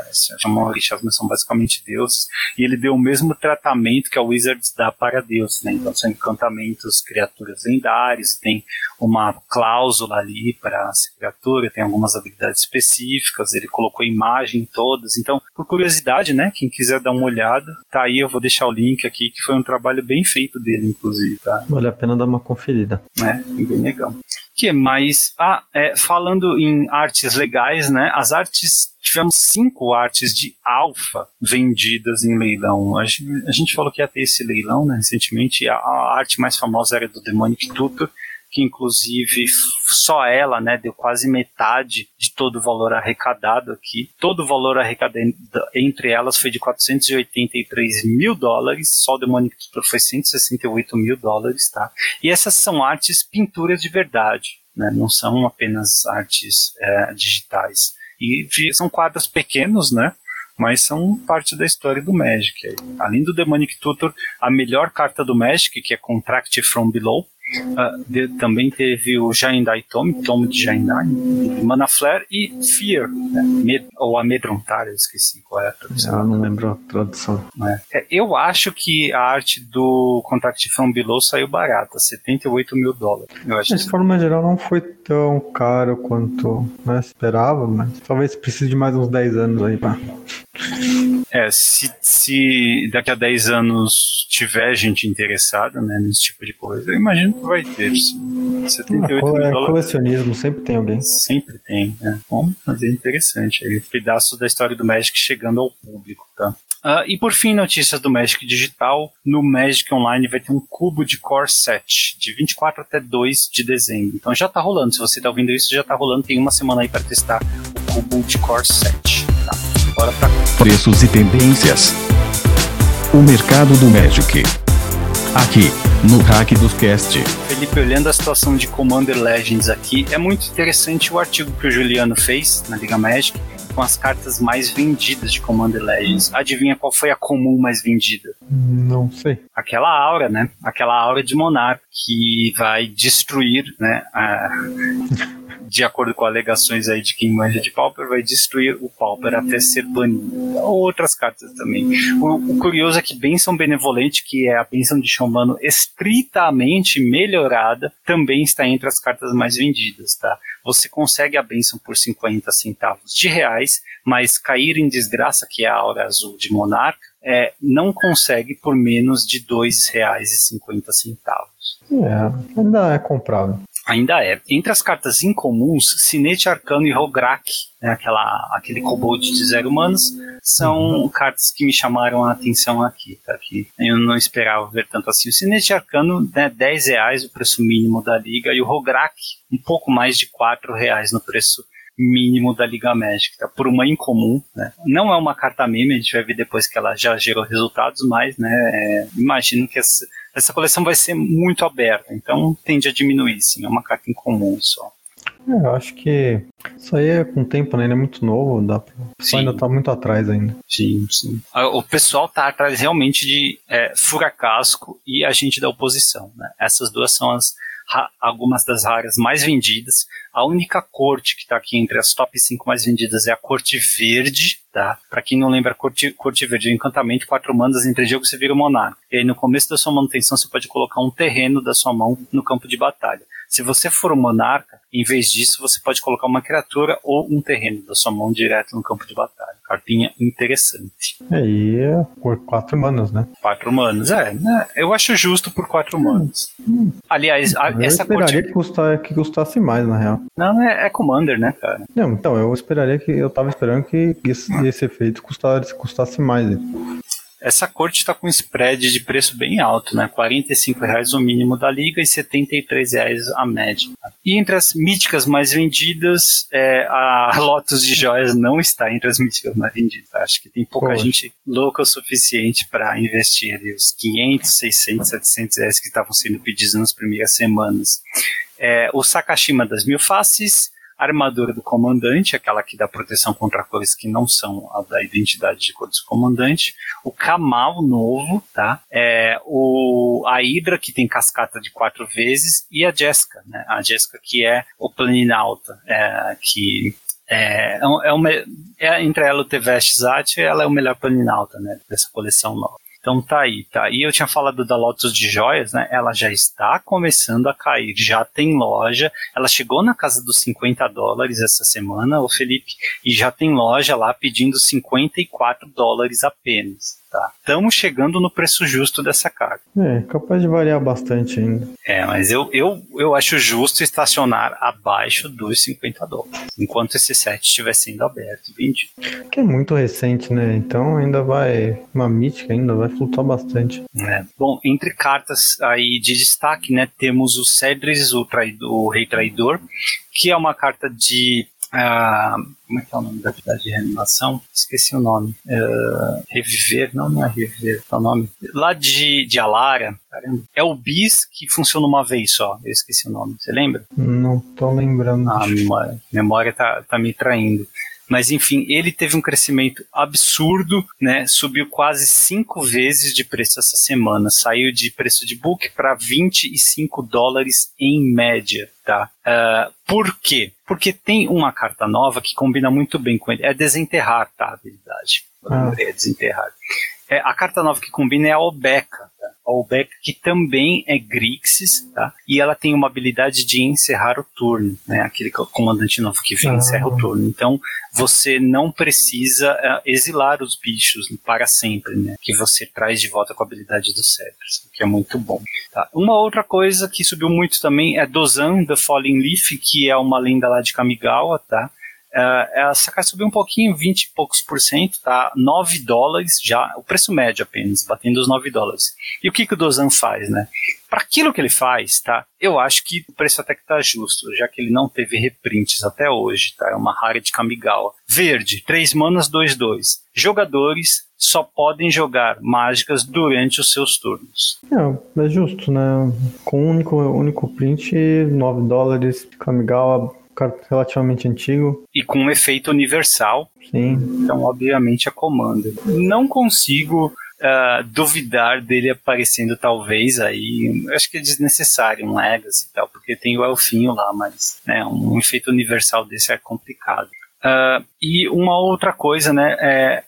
Chamam orixás, mas são basicamente deuses, e ele deu o mesmo tratamento que a Wizards dá para deuses, né? Então são encantamentos, criaturas lendárias, tem uma cláusula ali para essa criatura, tem algumas habilidades específicas, ele colocou imagem em todas, então por curiosidade, né? Quem quiser dar uma olhada, tá aí, eu vou deixar o link aqui, que foi um trabalho bem feito dele, inclusive, tá? Vale a pena dar uma conferida. É, bem legal que mais? Ah, é, falando em artes legais, né? As artes tivemos cinco artes de alfa vendidas em leilão. A gente, a gente, falou que ia ter esse leilão, né? Recentemente, a, a arte mais famosa era do Demonic Tutor, que inclusive só ela, né, deu quase metade de todo o valor arrecadado aqui. Todo o valor arrecadado entre elas foi de 483 mil dólares, só o Demonic Tutor foi 168 mil dólares, tá? E essas são artes pinturas de verdade, né, não são apenas artes é, digitais. E são quadros pequenos, né? mas são parte da história do Magic. Além do Demonic Tutor, a melhor carta do Magic, que é Contract from Below, Uh, de, também teve o Jaindai Tome, Tome de Jaindai, Mana Flare e Fear, né? Med, ou Amedrontar, eu esqueci qual é a tradução. Eu não lembro a tradução. É. É, eu acho que a arte do Contact From Below saiu barata, 78 mil dólares. De forma geral não foi tão caro quanto né, esperava, mas talvez precise de mais uns 10 anos aí pra... É, se, se daqui a 10 anos tiver gente interessada né, nesse tipo de coisa, eu imagino que vai ter. Sim. 78 ah, mil é, Colecionismo, sempre tem alguém. Sempre tem, né? Bom, mas é interessante. Aí, um pedaço da história do Magic chegando ao público, tá? Uh, e por fim, notícias do Magic Digital. No Magic Online vai ter um cubo de Core 7, de 24 até 2 de dezembro. Então já tá rolando. Se você tá ouvindo isso, já tá rolando. Tem uma semana aí para testar o cubo de Core 7 bora pra Preços e tendências. O mercado do Magic. Aqui, no Hack dos Cast. Felipe, olhando a situação de Commander Legends aqui, é muito interessante o artigo que o Juliano fez na Liga Magic com as cartas mais vendidas de Commander Legends. Adivinha qual foi a comum mais vendida? Não sei. Aquela aura, né? Aquela aura de Monarca que vai destruir, né? A... de acordo com alegações aí de quem manja de Pauper, vai destruir o Pauper até ser banido. Outras cartas também. O, o curioso é que Benção Benevolente, que é a benção de Xamano estritamente melhorada, também está entre as cartas mais vendidas, tá? Você consegue a benção por 50 centavos de reais, mas cair em desgraça, que é a aura azul de Monarca, é, não consegue por menos de R$ 2,50. É, ainda é comprável. Ainda é. Entre as cartas incomuns, Sinete Arcano e Rograk, né, aquela, aquele kobold de zero humanos, são uhum. cartas que me chamaram a atenção aqui, tá? Que eu não esperava ver tanto assim. O Sinete Arcano, né, 10 reais o preço mínimo da liga, e o Rograk, um pouco mais de 4 reais no preço mínimo da Liga Magic, tá? por uma incomum. Né? Não é uma carta meme, a gente vai ver depois que ela já gerou resultados, mas né, é, imagino que essa, essa coleção vai ser muito aberta, então tende a diminuir, sim, é uma carta incomum só. É, eu acho que isso aí é com o tempo, né? Ele é muito novo, dá pra... Só ainda tá muito atrás ainda. Sim, sim. O pessoal tá atrás realmente de é, Furacasco e Agente da Oposição, né? Essas duas são as algumas das raras mais vendidas. A única corte que está aqui entre as top 5 mais vendidas é a corte verde, tá? Para quem não lembra, corte, corte verde é encantamento, quatro mandas, entre jogo você vira monarca. E aí no começo da sua manutenção você pode colocar um terreno da sua mão no campo de batalha. Se você for um monarca, em vez disso, você pode colocar uma criatura ou um terreno da sua mão direto no campo de batalha. Cartinha interessante. É, e é por quatro manas, né? Quatro manas, é. Né? Eu acho justo por quatro manos. Hum. Aliás, a, eu essa esperaria corte... que, custar, que custasse mais, na real. Não, é, é Commander, né, cara? Não, então, eu esperaria que. Eu tava esperando que esse, esse efeito custasse, custasse mais. Essa corte está com um spread de preço bem alto, né? R$ reais o mínimo da liga e R$ reais a média. E entre as míticas mais vendidas, é, a Lotus de joias não está entre as míticas mais vendidas. Acho que tem pouca Poxa. gente louca o suficiente para investir ali os 500, 600, 700 reais que estavam sendo pedidos nas primeiras semanas. É, o Sakashima das Mil Faces, armadura do comandante, aquela que dá proteção contra cores que não são a da identidade de cor do comandante, o Kamal novo, tá? É, o, a Hydra, que tem cascata de quatro vezes, e a Jessica, né? A Jessica que é o Planinauta, é, que é, é, é, uma, é, entre ela o Teveste Zat, ela é o melhor Planinauta, né? Dessa coleção nova. Então tá aí, tá. E eu tinha falado da Lotus de joias, né? Ela já está começando a cair, já tem loja. Ela chegou na casa dos 50 dólares essa semana, o Felipe, e já tem loja lá pedindo 54 dólares apenas. Tá. Estamos chegando no preço justo dessa carga. É, capaz de variar bastante ainda. É, mas eu, eu, eu acho justo estacionar abaixo dos 50 dólares, enquanto esse set estiver sendo aberto e vendido. Que é muito recente, né? Então ainda vai, uma mítica ainda vai flutuar bastante. É. Bom, entre cartas aí de destaque, né, temos o Cedris, o, traidor, o Rei Traidor, que é uma carta de Uh, como é que é o nome da atividade de reanimação? Esqueci o nome. Uh, reviver? Não, não é reviver, é o nome. Lá de, de Alara, caramba. É o bis que funciona uma vez só. Eu esqueci o nome. Você lembra? Não tô lembrando. Ah, a memória, memória tá, tá me traindo. Mas enfim, ele teve um crescimento absurdo, né? Subiu quase cinco vezes de preço essa semana. Saiu de preço de book para 25 dólares em média, tá? Uh, por quê? Porque tem uma carta nova que combina muito bem com ele. É desenterrar, tá? A habilidade. Ah. É desenterrar. É, a carta nova que combina é a Obeca. A Obeca que também é Grixis, tá? E ela tem uma habilidade de encerrar o turno, né? Aquele comandante novo que vem ah. encerra o turno. Então, você não precisa uh, exilar os bichos para sempre, né? Que você traz de volta com a habilidade do Cedros, que é muito bom. Tá? Uma outra coisa que subiu muito também é Dozan, The Falling Leaf, que é uma lenda lá de Kamigawa, tá? Uh, essa carta subiu um pouquinho, 20 e poucos por cento, tá? 9 dólares já, o preço médio apenas, batendo os 9 dólares. E o que, que o Dozan faz, né? Para aquilo que ele faz, tá? Eu acho que o preço até que tá justo, já que ele não teve reprints até hoje, tá? É uma rara de Kamigawa. Verde, 3 manas, 2, 2. Jogadores só podem jogar mágicas durante os seus turnos. É, é justo, né? Com um único, único print, 9 dólares, Kamigawa relativamente antigo. E com um efeito universal. Sim. Então, obviamente, a comanda. Não consigo uh, duvidar dele aparecendo, talvez, aí. Acho que é desnecessário um Legacy e tal, porque tem o Elfinho lá, mas né, um efeito universal desse é complicado. Uh, e uma outra coisa, né? É,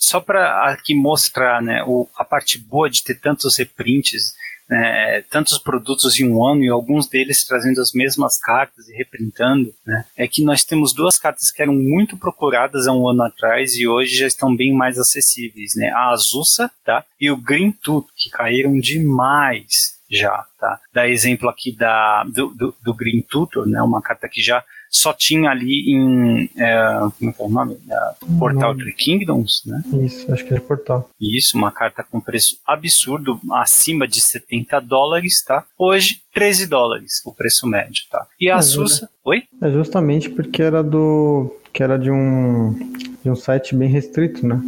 só para aqui mostrar né, o, a parte boa de ter tantos reprints né, tantos produtos em um ano e alguns deles trazendo as mesmas cartas e reprintando, né, é que nós temos duas cartas que eram muito procuradas há um ano atrás e hoje já estão bem mais acessíveis, né, a Azusa tá, e o Green Tooth, que caíram demais já. Tá? Dá exemplo aqui da, do, do, do Green Tutor, né, uma carta que já só tinha ali em. É, como é é o nome? É, Portal Three Kingdoms, né? Isso, acho que é Portal. Isso, uma carta com preço absurdo, acima de 70 dólares, tá? Hoje, 13 dólares, o preço médio, tá? E a é, Sussa. Oi? É justamente porque era do. que era de um. De um site bem restrito, né?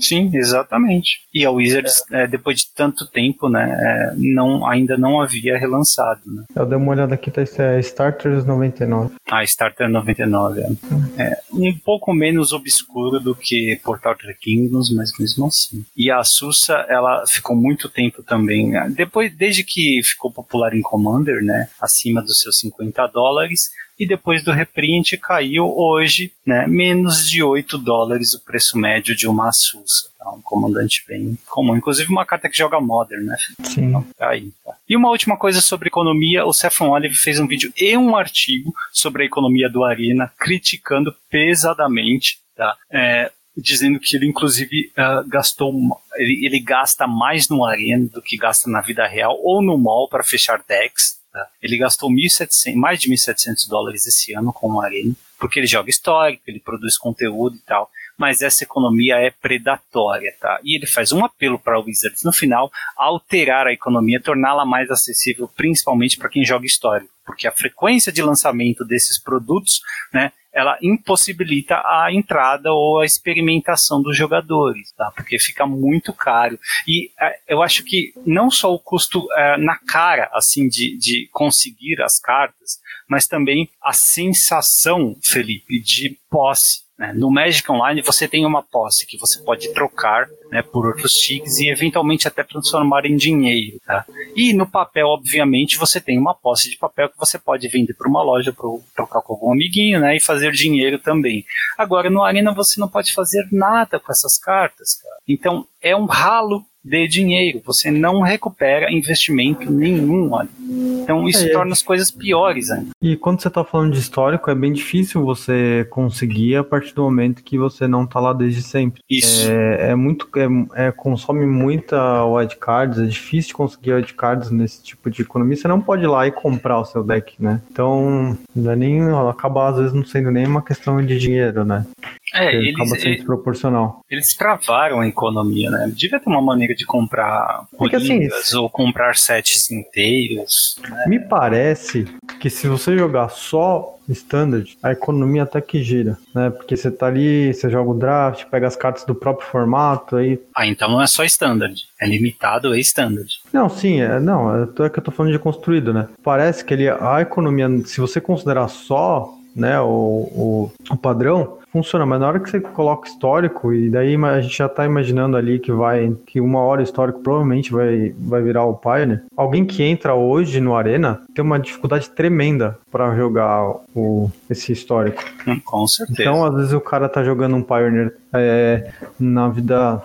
Sim, exatamente. E a Wizards, é. É, depois de tanto tempo, né, é, não, ainda não havia relançado. Né? Eu dei uma olhada aqui, tá, é Starters 99. Ah, Starter 99, é. é. Um pouco menos obscuro do que Portal Three Kingdoms, mas mesmo assim. E a Sussa, ela ficou muito tempo também, né, depois, desde que ficou popular em Commander, né, acima dos seus 50 dólares, e depois do reprint caiu hoje, né, menos de 8 dólares o preço médio de uma Sussa. Tá? Um comandante bem comum. Inclusive uma carta que joga Modern, né? Sim. Então, tá aí, tá. E uma última coisa sobre economia, o Stefan Olive fez um vídeo e um artigo sobre a economia do Arena, criticando pesadamente tá? É, dizendo que ele inclusive uh, gastou ele, ele, gasta mais no arena do que gasta na vida real ou no mall para fechar decks Tá? Ele gastou 1.700, mais de 1.700 dólares esse ano com o Arena, porque ele joga histórico, ele produz conteúdo e tal. mas essa economia é predatória, tá? E ele faz um apelo para o Wizards no final, alterar a economia, torná-la mais acessível, principalmente para quem joga histórico, porque a frequência de lançamento desses produtos, né, ela impossibilita a entrada ou a experimentação dos jogadores, tá? Porque fica muito caro. E é, eu acho que não só o custo é, na cara, assim, de, de conseguir as cartas, mas também a sensação, Felipe, de posse? No Magic Online você tem uma posse que você pode trocar né, por outros chiques e eventualmente até transformar em dinheiro. Tá? E no papel, obviamente, você tem uma posse de papel que você pode vender para uma loja para trocar com algum amiguinho né, e fazer dinheiro também. Agora, no Arena você não pode fazer nada com essas cartas. Cara. Então é um ralo de dinheiro, você não recupera investimento nenhum. Olha. Então isso é, torna as coisas piores ainda. E quando você está falando de histórico, é bem difícil você conseguir a partir do momento que você não está lá desde sempre. Isso. É, é muito. É, é, consome muita wildcards, é difícil conseguir wildcards nesse tipo de economia. Você não pode ir lá e comprar o seu deck, né? Então, não é nem, acaba às vezes não sendo nem uma questão de dinheiro, né? É, eles, acaba sendo desproporcional. Eles travaram a economia, né? Devia ter uma maneira de comprar Porque, assim, ou comprar sets inteiros. Né? Me parece que se você jogar só standard, a economia até que gira, né? Porque você tá ali, você joga o draft, pega as cartas do próprio formato aí. Ah, então não é só standard, é limitado e standard. Não, sim, é, não, é, é que eu tô falando de construído, né? Parece que ele, a economia, se você considerar só né, o, o, o padrão, funciona, mas na hora que você coloca histórico, e daí a gente já tá imaginando ali que vai, que uma hora histórico provavelmente vai, vai virar o Pioneer, alguém que entra hoje no Arena tem uma dificuldade tremenda para jogar o, esse histórico. Hum, com certeza. Então, às vezes o cara tá jogando um Pioneer é, na vida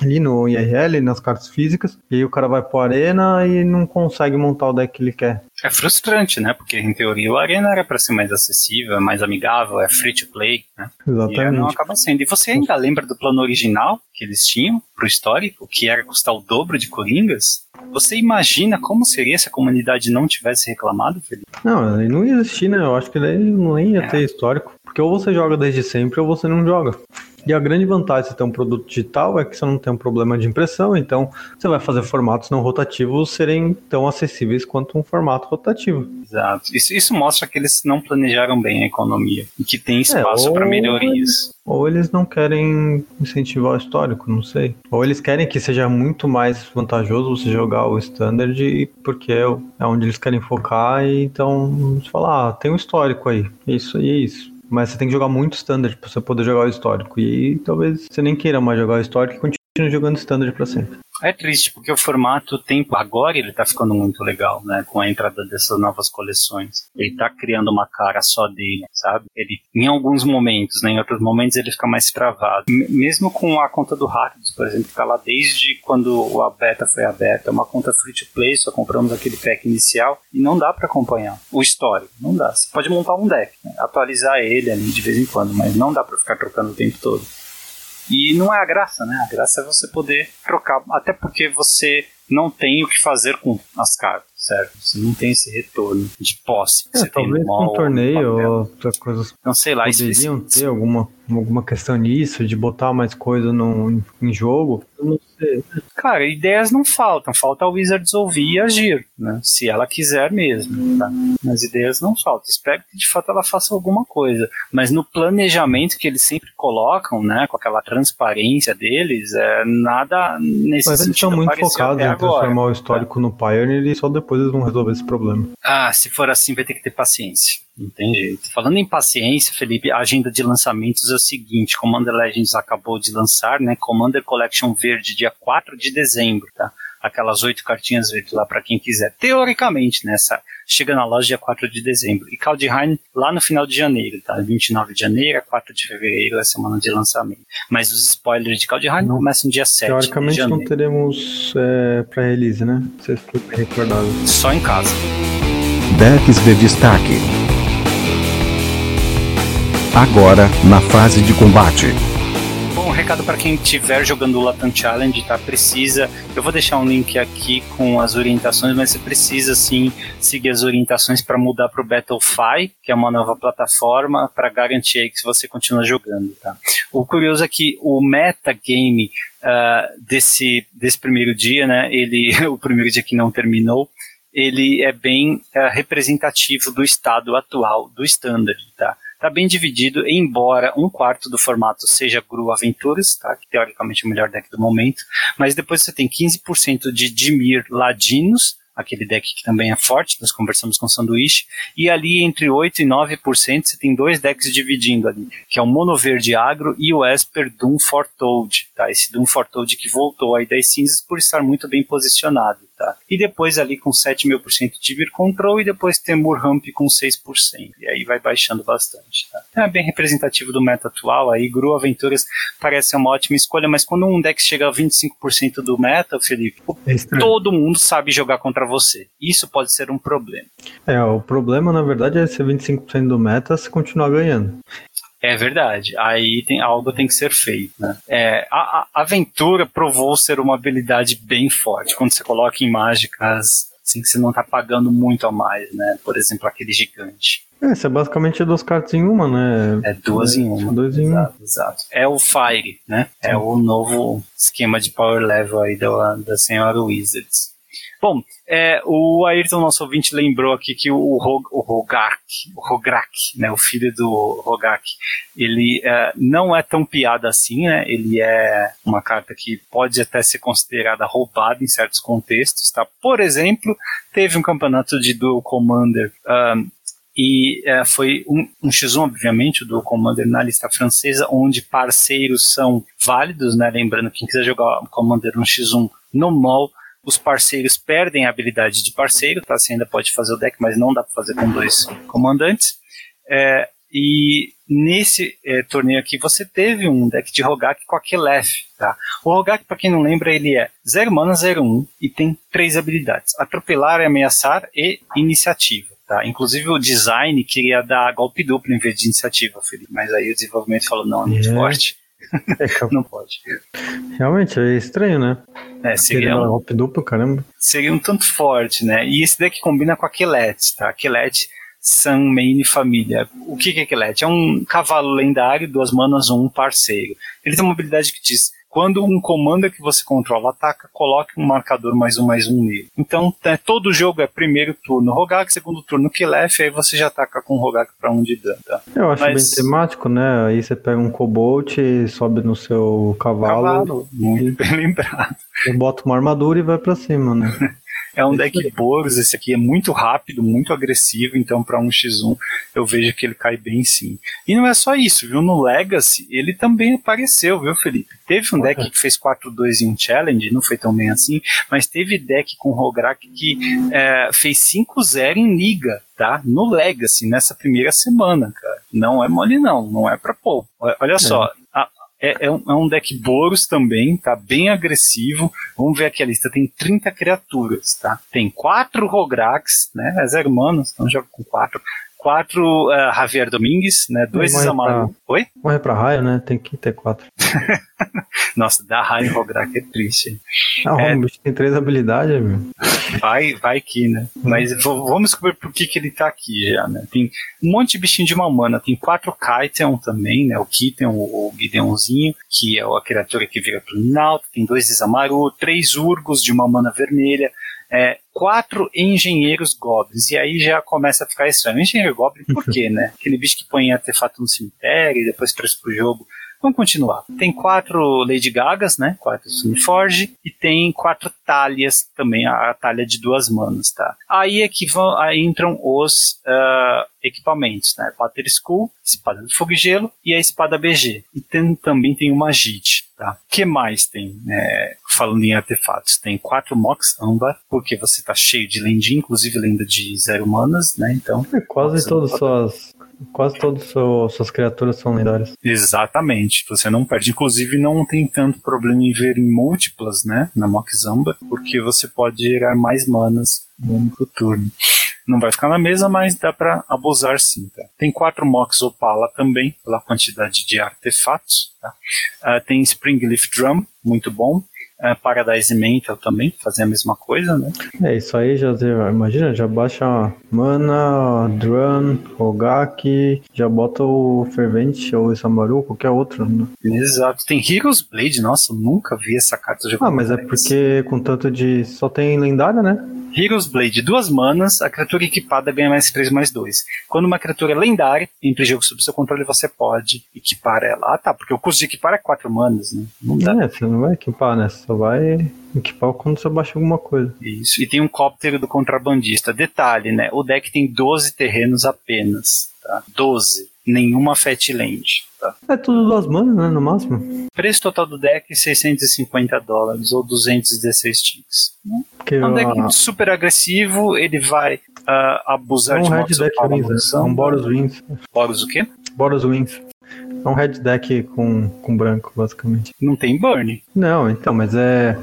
ali no IRL, nas cartas físicas, e aí o cara vai pro Arena e não consegue montar o deck que ele quer. É frustrante, né? Porque em teoria o Arena era para ser mais acessível, mais amigável, é free to play, né? Exatamente. E não acaba sendo. E você ainda lembra do plano original que eles tinham pro histórico, que era custar o dobro de Coringas? Você imagina como seria se a comunidade não tivesse reclamado, Felipe? Não, não ia existir, né? Eu acho que daí não ia é. ter histórico. Porque ou você joga desde sempre ou você não joga. E a grande vantagem de ter um produto digital é que você não tem um problema de impressão, então você vai fazer formatos não rotativos serem tão acessíveis quanto um formato rotativo. Exato. Isso, isso mostra que eles não planejaram bem a economia e que tem espaço é, para melhorias. Ou eles não querem incentivar o histórico, não sei. Ou eles querem que seja muito mais vantajoso você jogar o standard, porque é, é onde eles querem focar, e então você fala, ah, tem um histórico aí, isso e é isso. Mas você tem que jogar muito standard pra você poder jogar o histórico. E talvez você nem queira mais jogar o histórico e continue jogando standard para sempre. É triste, porque o formato tem. Agora ele tá ficando muito legal, né? Com a entrada dessas novas coleções. Ele tá criando uma cara só dele, sabe? Ele, em alguns momentos, né? Em outros momentos ele fica mais travado. M mesmo com a conta do Rakdos, por exemplo, que tá lá desde quando a beta foi aberta. É uma conta free to play, só compramos aquele pack inicial e não dá para acompanhar o histórico. Não dá. Você pode montar um deck, né? atualizar ele ali de vez em quando, mas não dá para ficar trocando o tempo todo. E não é a graça, né? A graça é você poder trocar, até porque você não tem o que fazer com as cartas, certo? Você não tem esse retorno de posse. É, você talvez tem um torneio ou outra coisa. Não sei lá, poderiam ter alguma, alguma questão nisso, de botar mais coisa no, em jogo. Eu não sei. Cara, ideias não faltam, falta a Wizards ouvir e agir, né? Se ela quiser mesmo, tá? Mas ideias não faltam. Espero que de fato ela faça alguma coisa. Mas no planejamento que eles sempre colocam, né? Com aquela transparência deles, é nada nesse Mas eles estão muito focados em transformar o histórico no Pioneer e só depois eles vão resolver esse problema. Ah, se for assim, vai ter que ter paciência. Não tem jeito. Falando em paciência, Felipe, a agenda de lançamentos é o seguinte: Commander Legends acabou de lançar, né? Commander Collection Verde, dia 4 de dezembro, tá? Aquelas oito cartinhas verdes lá para quem quiser. Teoricamente, nessa. Né? Chega na loja dia 4 de dezembro. E Kaldheim lá no final de janeiro, tá? 29 de janeiro a 4 de fevereiro é a semana de lançamento. Mas os spoilers de Kaldheim começam dia 7 Teoricamente de janeiro. não teremos é, pré-release, né? Você foi recordado. Só em casa. Decks de destaque. Agora, na fase de combate. Recado para quem estiver jogando o Latam Challenge, tá? Precisa. Eu vou deixar um link aqui com as orientações, mas você precisa sim seguir as orientações para mudar para o Battlefy, que é uma nova plataforma, para garantir que você continua jogando, tá? O curioso é que o metagame uh, desse, desse primeiro dia, né? Ele, o primeiro dia que não terminou, ele é bem uh, representativo do estado atual do standard, tá? Está bem dividido, embora um quarto do formato seja Gru Aventuras, tá? que teoricamente é o melhor deck do momento, mas depois você tem 15% de Dimir Ladinos, aquele deck que também é forte, nós conversamos com o Sanduíche, e ali entre 8% e 9% você tem dois decks dividindo ali, que é o Mono Verde Agro e o Esper Doom Fortold, tá? Esse Doom Fortold que voltou aí das cinzas por estar muito bem posicionado, tá? E depois ali com 7 mil por cento de Vir Control e depois Temur Ramp com 6%, e aí vai baixando bastante, tá? Então é bem representativo do meta atual, aí Gru Aventuras parece uma ótima escolha, mas quando um deck chega a 25% do meta, Felipe, é todo mundo sabe jogar contra você. Isso pode ser um problema. É, o problema na verdade é ser 25% do meta se continuar ganhando. É verdade. Aí tem, algo tem que ser feito. Né? É, a, a, aventura provou ser uma habilidade bem forte. Quando você coloca em mágicas assim que você não está pagando muito a mais, né? Por exemplo, aquele gigante. É, você é basicamente duas cartas em uma, né? É duas é, em uma. Dois em exato, um. Exato. É o Fire, né? É o novo esquema de power level aí da, da senhora Wizards. Bom, é, o Ayrton, nosso ouvinte, lembrou aqui que o, o Rogak, o Rograk, né, o filho do Rogak, ele é, não é tão piada assim, né? Ele é uma carta que pode até ser considerada roubada em certos contextos, tá? Por exemplo, teve um campeonato de Dual Commander um, e é, foi um, um, X1, obviamente, do Commander na lista francesa, onde parceiros são válidos, né? Lembrando, quem quiser jogar Commander um X1 no mall, os parceiros perdem a habilidade de parceiro, tá? Você ainda pode fazer o deck, mas não dá para fazer com dois comandantes. É, e nesse é, torneio aqui você teve um deck de Rogak com a Kelef, tá? O Rogak, para quem não lembra, ele é 0 mana, 0 1 e tem três habilidades: atropelar, ameaçar e iniciativa. Tá? Inclusive o design queria dar golpe duplo em vez de iniciativa, Felipe, mas aí o desenvolvimento falou: não, é muito é. forte. Não pode. Realmente é estranho, né? É, seria um golpe duplo, caramba. Seria um tanto forte, né? E esse deck combina com a Quelete, tá? Quelete Sun Main Família. O que é Quelete? É um cavalo lendário, duas manas, um parceiro. Ele tem uma habilidade que diz quando um comando que você controla ataca, coloque um marcador mais um mais um nele. Então, é, todo jogo é primeiro turno Rogak, segundo turno Kilef, aí você já ataca com Rogak para um de dano. Tá? Eu acho Mas... bem temático, né? Aí você pega um Cobalt, sobe no seu cavalo. Cavalo, muito bem lembrado. Bota uma armadura e vai para cima, né? É um deck Boros, esse aqui é muito rápido, muito agressivo, então para um x1 eu vejo que ele cai bem sim. E não é só isso, viu? No Legacy ele também apareceu, viu, Felipe? Teve um deck que fez 4-2 em um challenge, não foi tão bem assim, mas teve deck com Rograk que é, fez 5-0 em liga, tá? No Legacy, nessa primeira semana, cara. Não é mole não, não é pra pôr. Olha é. só, é, é, um, é um deck Boros também, tá bem agressivo. Vamos ver aqui a lista, tem 30 criaturas, tá? Tem 4 Rograx, né? É zero manos, então joga com 4 quatro uh, Javier Domingues, né? Dois Isamaru. Pra... Oi? Morre pra raio, né? Tem que ter quatro. Nossa, dar raio em Rograk é triste. Ah, é... o bicho tem três habilidades, meu. Vai, vai que, né? Mas vamos descobrir por que, que ele tá aqui já, né? Tem um monte de bichinho de uma mana. Tem quatro Kaiteon também, né? O Kitten, o, o Gideonzinho, que é a criatura que vira pro Nalto. Tem dois Isamaru, três Urgos de uma mana vermelha é, quatro engenheiros goblins. E aí já começa a ficar estranho. Engenheiro goblin, por quê, né? Aquele bicho que põe artefato no cemitério e depois traz pro jogo. Vamos continuar. Tem quatro Lady Gagas, né? Quatro Forge e tem quatro talhas também, a, a talha de duas manas, tá? Aí é que vão, aí entram os uh, equipamentos, né? Pater Skull, espada de fogo e gelo e a espada BG. E tem, também tem uma JIT. Tá. O que mais tem? É, falando em artefatos, tem quatro Mox Âmbar, porque você tá cheio de lendinha, inclusive lenda de zero manas, né? Então. É, quase todas suas. Quase todas suas criaturas são lendárias. Exatamente, você não perde. Inclusive, não tem tanto problema em ver em múltiplas, né? Na Mox Âmbar, porque você pode gerar mais manas no único turno. Não vai ficar na mesa, mas dá para abusar sim. Tá? Tem quatro mocks Opala também, pela quantidade de artefatos. Tá? Uh, tem Spring Leaf Drum, muito bom. Uh, Paradise Mental também, fazer a mesma coisa, né? É, isso aí já, imagina, já baixa Mana, Drum, Rogaki, já bota o Fervente ou o Samaru, qualquer outro, né? Exato. Tem Heroes Blade, nossa, nunca vi essa carta. Ah, mas é porque com tanto de... só tem lendária, né? Heroes Blade, duas manas, a criatura equipada ganha mais 3 mais 2. Quando uma criatura é lendária, entre jogo sob seu controle, você pode equipar ela. Ah, tá, porque o custo de equipar é 4 manas, né? Não dá. É, você não vai equipar, né? Você só vai equipar quando você baixa alguma coisa. Isso, e tem um cóptero do contrabandista. Detalhe, né? O deck tem 12 terrenos apenas, tá? 12 nenhuma Fatland. Tá? É tudo duas manas, né, no máximo. Preço total do deck 650 dólares ou 216 ticks. Que é um deck a... super agressivo, ele vai uh, abusar é um de red deck wins, é um Boros Wins. Boros o quê? Boros Wins. É um red deck com, com branco, basicamente. Não tem burn. Não, então, mas é.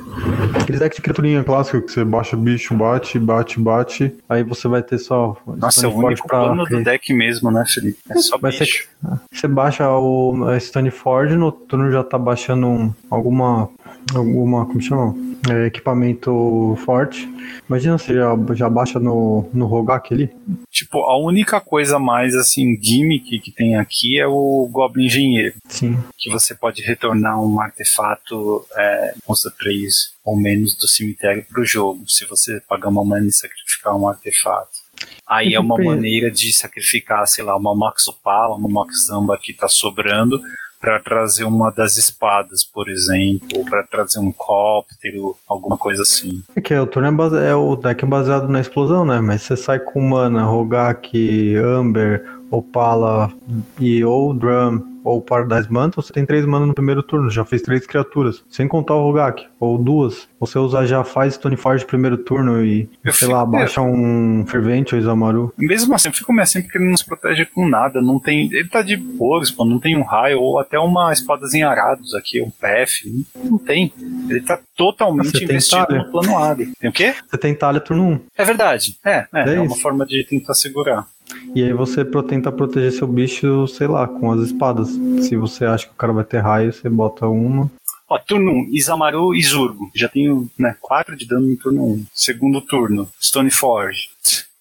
Aquele deck de criaturinha clássico que você baixa bicho, bate, bate, bate. Aí você vai ter só. Nossa, é o único plano do deck mesmo, né, Felipe? É só Mas bicho. Você, você baixa o Stoneforge, no turno já tá baixando um, alguma. Alguma. Como chama? É, equipamento forte. Imagina você já, já baixa no, no Rogak ali. Tipo, a única coisa mais assim, gimmick que tem aqui é o Goblin Engenheiro. Sim. Que você pode retornar um artefato, é, custa 3 ou menos do cemitério pro jogo, se você pagar uma mana e sacrificar um artefato. Aí é uma maneira de sacrificar, sei lá, uma Max Opala, uma Max Zamba que tá sobrando, para trazer uma das espadas, por exemplo, ou para trazer um cóptero, alguma coisa assim. É que o turno é, base... é o deck baseado na explosão, né? Mas você sai com mana, Rogak, Amber, Opala e ou Drum ou Paradise Mantle, você tem três manas no primeiro turno, já fez três criaturas. Sem contar o Rogak, ou duas. Você usa já faz Stoneforge no primeiro turno e, eu sei fico, lá, baixa um Fervente ou Isamaru. Mesmo assim, eu fico meio assim porque ele não se protege com nada. Não tem. Ele tá de boas, pô, não tem um raio, ou até uma espadazinha arados aqui, um PF. Não, não tem. Ele tá totalmente investido talha. no plano A. Tem o quê? Você tem talha turno 1. É verdade. É, é, é, é uma forma de tentar segurar. E aí você tenta proteger seu bicho, sei lá, com as espadas. Se você acha que o cara vai ter raio, você bota uma. Ó, turno 1, Isamaru e Zurgo. Já tenho né, 4 de dano no turno 1. Segundo turno, Stoneforge.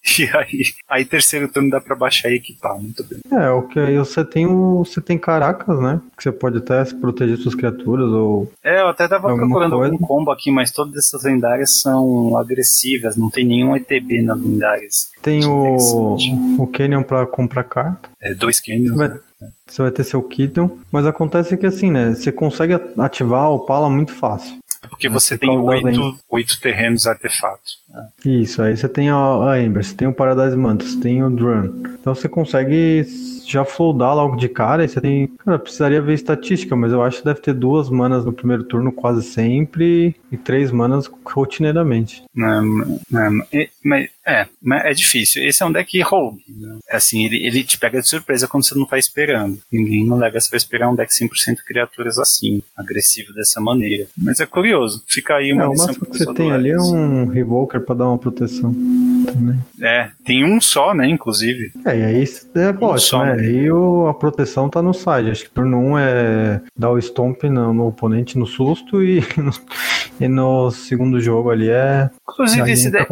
E aí, aí terceiro turno dá pra baixar e equipar, muito bem. É, o que aí você tem o. Você tem caracas, né? Que você pode até proteger suas criaturas ou. É, eu até tava procurando coisa. algum combo aqui, mas todas essas lendárias são agressivas, não tem nenhum ETB nas lendárias. Tem o. O Canyon pra comprar carta. É, dois Canyons. Vai, né? Você vai ter seu Kitton, mas acontece que assim, né? Você consegue ativar o Pala muito fácil. Porque você tem oito, oito terrenos artefatos. Isso, aí você tem a, a Ember, você tem o Paradise você tem o Drun. Então você consegue já floodar logo de cara e você tem. Cara, precisaria ver estatística, mas eu acho que deve ter duas manas no primeiro turno quase sempre e três manas rotineiramente. É, mas é, é difícil. Esse é um deck rogue. Né? Assim, ele, ele te pega de surpresa quando você não tá esperando. Ninguém no Legacy vai esperar um deck 100% criaturas assim, agressivo dessa maneira. Mas é curioso. Fica aí uma é, O máximo que você tem ali é um Revoker pra dar uma proteção. Também. É, tem um só, né, inclusive. É, e aí é ótimo, um né? Aí o, a proteção tá no side. Acho que turno 1 um é dar o stomp no, no oponente no susto e e no segundo jogo ali é. Inclusive, esse deck,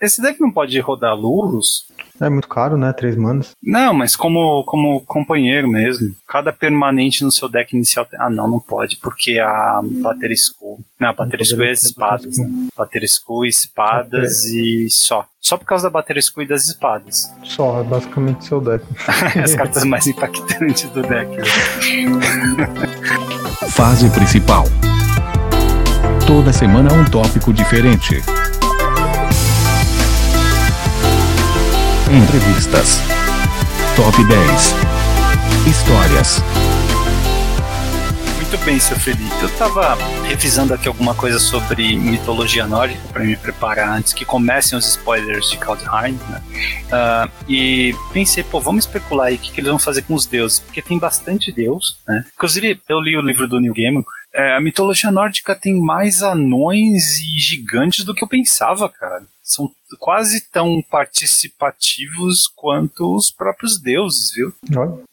esse deck não pode rodar Lurus. É muito caro, né? Três manas. Não, mas como, como companheiro mesmo. Cada permanente no seu deck inicial. Ah, não, não pode, porque a Bater Skull. Não, a Bater Skull é as espadas, né? Bater Skull, espadas é. e só. Só por causa da Bater Skull e das espadas. Só, é basicamente seu deck. as cartas mais impactantes do deck. Fase principal. Toda semana um tópico diferente. Entrevistas. Top 10. Histórias. Muito bem, seu Felipe. Eu estava revisando aqui alguma coisa sobre mitologia nórdica para me preparar antes que comecem os spoilers de Kaldheim, né? Uh, e pensei, pô, vamos especular aí o que, que, eles vão fazer com os deuses, porque tem bastante deus, né? Inclusive, eu li o livro do Neil Gaiman, é, a mitologia nórdica tem mais anões e gigantes do que eu pensava, cara. são quase tão participativos quanto os próprios deuses, viu?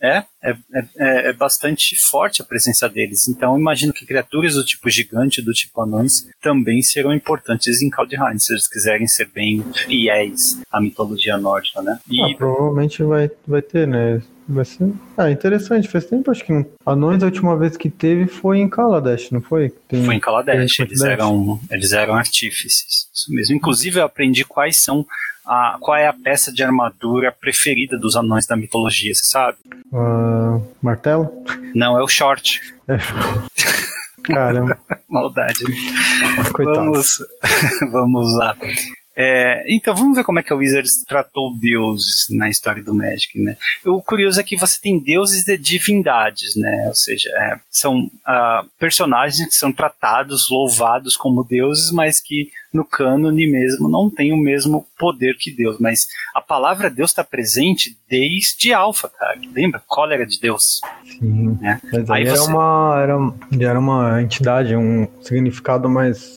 É, é, é, é, bastante forte a presença deles. Então, imagino que criaturas do tipo gigante, do tipo anões, também serão importantes em Kaldheim, se eles quiserem ser bem fiéis à mitologia nórdica, né? E... Ah, provavelmente vai, vai ter, né? Vai ser. Ah, interessante. Faz tempo, acho que não. Anões, a última vez que teve foi em Kaladesh, não foi? Tem... Foi em Kaladesh. Eles eram, eles eram artífices. Isso mesmo. Inclusive, eu aprendi quais são. A, qual é a peça de armadura preferida dos anões da mitologia, você sabe? Uh, martelo? Não, é o short. É. Caramba. Maldade. Coitado. Vamos, vamos lá. É, então vamos ver como é que a Wizards tratou deuses na história do Magic, né? O curioso é que você tem deuses de divindades, né? Ou seja, é, são uh, personagens que são tratados, louvados como deuses, mas que no cânone mesmo não tem o mesmo poder que Deus. Mas a palavra Deus está presente desde Alfa, cara. Lembra? Cólera de Deus. Sim. Né? Mas aí, aí era, você... uma, era, era uma entidade, um significado mais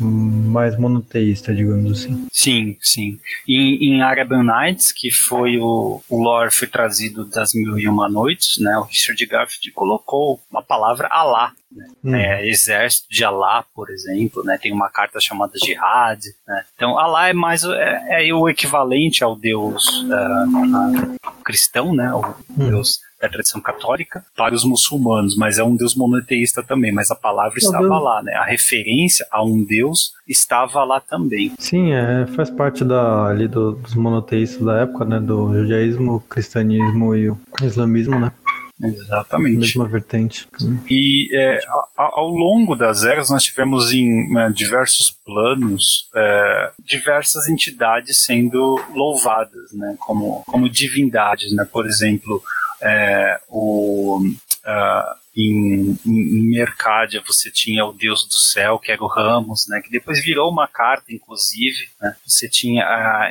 mais monoteísta, digamos assim. Sim, sim. Em, em Arabian Nights, que foi o, o lore foi trazido das Mil e Uma Noites, né, o Richard Garfield colocou a palavra Alá, né? Hum. É, exército de Alá, por exemplo, né? Tem uma carta chamada Jihad, né? Então Alá é mais é, é o equivalente ao Deus uh, cristão, né? O hum. Deus da tradição católica para os muçulmanos, mas é um Deus monoteísta também, mas a palavra estava Deus. lá, né? A referência a um Deus estava lá também. Sim, é, faz parte da, ali do, dos monoteístas da época, né? Do judaísmo, cristianismo e o islamismo, né? Exatamente. Mesma vertente. E é, ao longo das eras nós tivemos em né, diversos planos é, diversas entidades sendo louvadas, né, como, como divindades, né, por exemplo, é, o, uh, em, em Mercádia você tinha o Deus do Céu, que era o Ramos, né, que depois virou uma carta, inclusive. Né, você tinha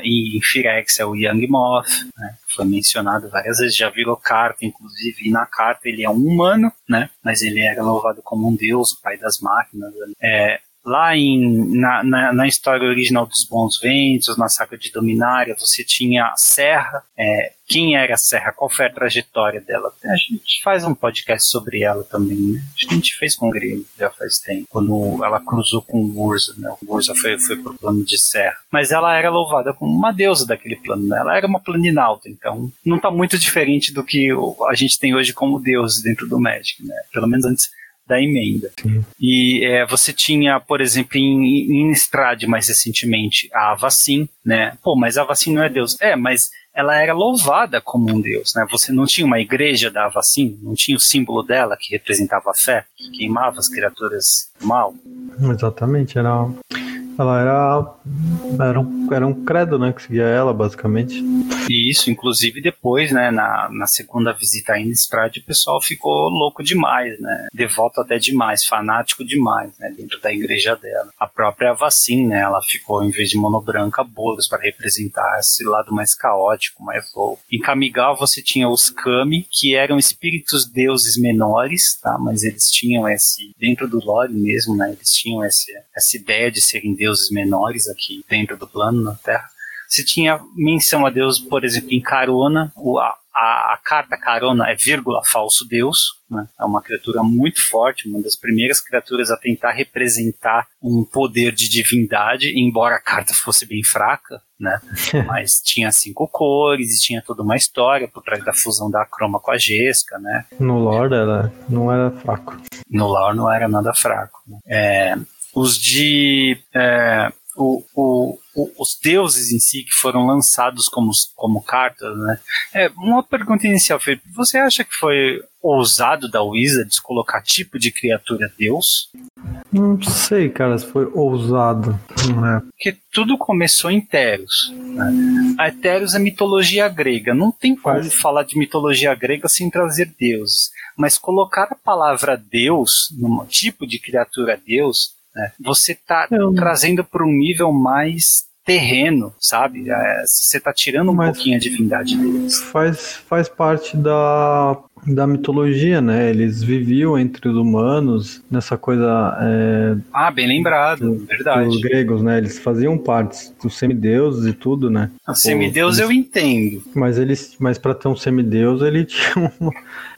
em Firex é o Young Moth, né, foi mencionado várias vezes, já virou carta, inclusive, e na carta ele é um humano, né, mas ele era louvado como um deus, o pai das máquinas. É, lá em, na, na, na, história original dos Bons Ventos, na saga de Dominária, você tinha a Serra. É, quem era a Serra? Qual foi a trajetória dela? A gente faz um podcast sobre ela também, né? A gente fez com o Grêmio já faz tempo, quando ela cruzou com o Urza, né? O Urza foi, foi pro plano de Serra. Mas ela era louvada como uma deusa daquele plano, né? Ela era uma planinalta, então não está muito diferente do que a gente tem hoje como deus dentro do Magic, né? Pelo menos antes da emenda. Sim. E é, você tinha, por exemplo, em, em Estrade mais recentemente, a Avacin, né? Pô, mas a Avacin não é Deus. É, mas ela era louvada como um Deus, né? Você não tinha uma igreja da Avacin, não tinha o símbolo dela que representava a fé, que queimava as criaturas do mal. Exatamente, era ela era, era, um, era um credo, né, que seguia ela, basicamente. Isso, inclusive depois, né, na, na segunda visita a Innistrad, o pessoal ficou louco demais, né, devoto até demais, fanático demais, né, dentro da igreja dela. A própria Vacin, né, ela ficou, em vez de monobranca, bolos para representar esse lado mais caótico, mais louco. Em Kamigawa você tinha os Kami, que eram espíritos deuses menores, tá, mas eles tinham esse, dentro do lore mesmo, né, eles tinham esse, essa ideia de serem deuses deuses menores aqui dentro do plano na Terra. Se tinha menção a Deus, por exemplo, em Carona, a, a, a carta Carona é vírgula falso Deus, né? é uma criatura muito forte, uma das primeiras criaturas a tentar representar um poder de divindade, embora a carta fosse bem fraca, né? Mas tinha cinco cores e tinha toda uma história por trás da fusão da croma com a Gesca, né? No lore ela não era fraco. No lore não era nada fraco. Né? É, os de é, o, o, os deuses em si que foram lançados como, como cartas, né? É, uma pergunta inicial, Felipe. Você acha que foi ousado da Wizards colocar tipo de criatura deus? Não sei, cara, se foi ousado. Não é. Porque tudo começou em Teros. Né? A Teros é mitologia grega. Não tem como Faz. falar de mitologia grega sem trazer deuses. Mas colocar a palavra deus, num tipo de criatura deus, né? Você está trazendo para um nível mais terreno, sabe? É, você está tirando um pouquinho a divindade deles. Faz, faz parte da, da mitologia, né? Eles viviam entre os humanos nessa coisa. É, ah, bem lembrado, do, verdade. Os gregos, né? Eles faziam parte dos semideuses e tudo, né? O semideus eu entendo. Mas eles, mas para ter um semideus, ele tinha uma,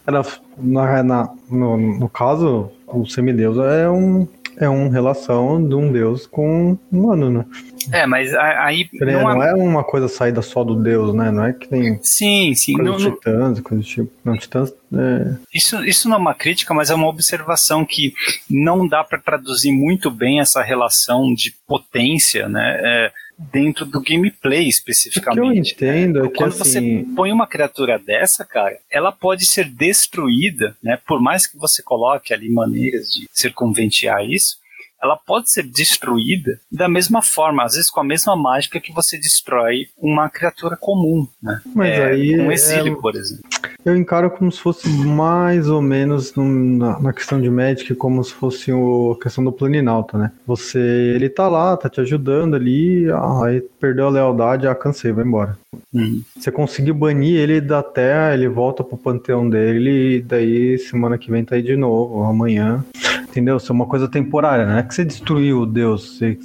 era na, na no, no caso, o semideus é um é uma relação de um deus com um humano, né? É, mas aí. Não, não é uma coisa saída só do Deus, né? Não é que nem. Sim, sim. Coisa não, titãs, coisa do tipo. Não, titãs. É... Isso, isso não é uma crítica, mas é uma observação que não dá para traduzir muito bem essa relação de potência, né? É, dentro do gameplay especificamente. O que eu entendo é que quando assim... você põe uma criatura dessa, cara, ela pode ser destruída, né? Por mais que você coloque ali maneiras de circunventear isso, ela pode ser destruída da mesma forma, às vezes com a mesma mágica que você destrói uma criatura comum, né? Mas é, aí um exílio, é... por exemplo. Eu encaro como se fosse mais ou menos na, na, questão de Magic, como se fosse o, a questão do Planinauta, né? Você, ele tá lá, tá te ajudando ali, ah, aí perdeu a lealdade, ah, cansei, vai embora. Uhum. Você conseguir banir ele da Terra, ele volta pro panteão dele, e daí semana que vem tá aí de novo, amanhã. Entendeu? Isso é uma coisa temporária, não é que você destruiu o Deus, você,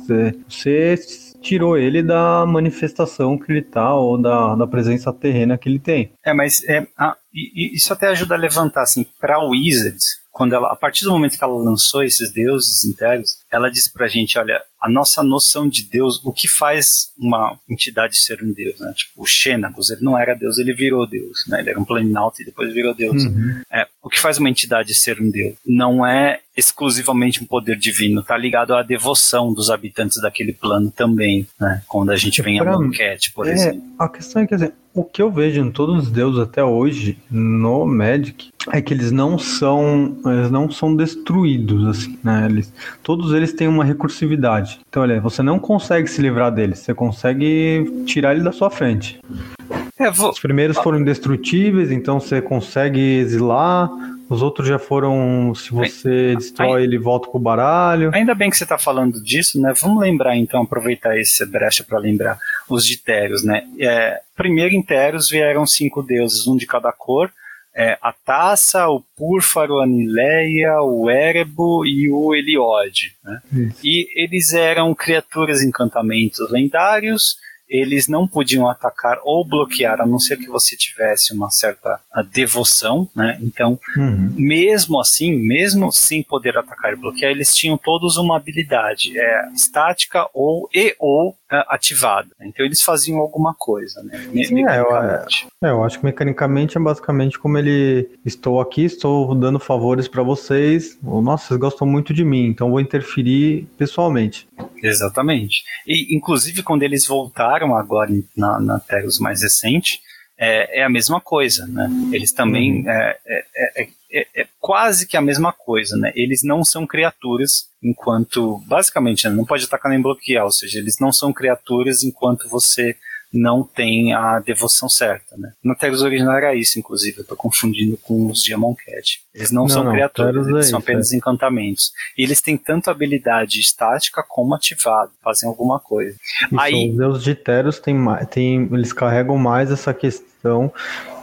você tirou ele da manifestação que ele tá, ou da, da presença terrena que ele tem. É, mas é, a, isso até ajuda a levantar, assim, pra Wizards, quando ela, a partir do momento que ela lançou esses deuses inteiros, ela disse pra gente, olha, a nossa noção de Deus, o que faz uma entidade ser um Deus, né? Tipo, o Xenagos, ele não era Deus, ele virou Deus, né? Ele era um planinauta e depois virou Deus. Uhum. É, o que faz uma entidade ser um Deus? Não é exclusivamente um poder divino, tá ligado à devoção dos habitantes daquele plano também, né? Quando a gente vem a Banquete, por é, exemplo. A questão é que, assim, o que eu vejo em todos os deuses até hoje, no Magic, é que eles não são, eles não são destruídos, assim, né? Eles, todos eles têm uma recursividade. Então, olha, você não consegue se livrar deles, você consegue tirar ele da sua frente. É, vou... Os primeiros foram indestrutíveis, então você consegue exilar. Os outros já foram, se você destrói, ele volta pro baralho. Ainda bem que você está falando disso, né? Vamos lembrar então, aproveitar esse brecha para lembrar os de Teros, né? É, primeiro em Teros vieram cinco deuses, um de cada cor. É, a Taça, o Púrfaro, a Nileia, o Erebo e o Eliode. Né? E eles eram criaturas encantamentos lendários eles não podiam atacar ou bloquear, a não ser que você tivesse uma certa devoção, né? Então, uhum. mesmo assim, mesmo sem poder atacar e bloquear, eles tinham todos uma habilidade é, estática ou e ou ativada. Então, eles faziam alguma coisa, né? Me Sim, é, eu, é, eu acho que mecanicamente é basicamente como ele estou aqui, estou dando favores para vocês. Nossa, vocês gostam muito de mim, então vou interferir pessoalmente. Exatamente. E inclusive quando eles voltaram agora na, na Teros mais recente, é, é, a mesma coisa, né? Eles também uhum. é, é, é, é, quase que a mesma coisa, né? Eles não são criaturas enquanto, basicamente, né? não pode atacar nem bloquear, ou seja, eles não são criaturas enquanto você não tem a devoção certa, né? No Teros original era isso, inclusive, eu estou confundindo com os de Amonkhet. Eles não, não são não, criaturas, eles é são apenas é. encantamentos. E eles têm tanto habilidade estática como ativada, fazem alguma coisa. Isso, Aí, os deuses de Teros têm, têm, eles carregam mais essa questão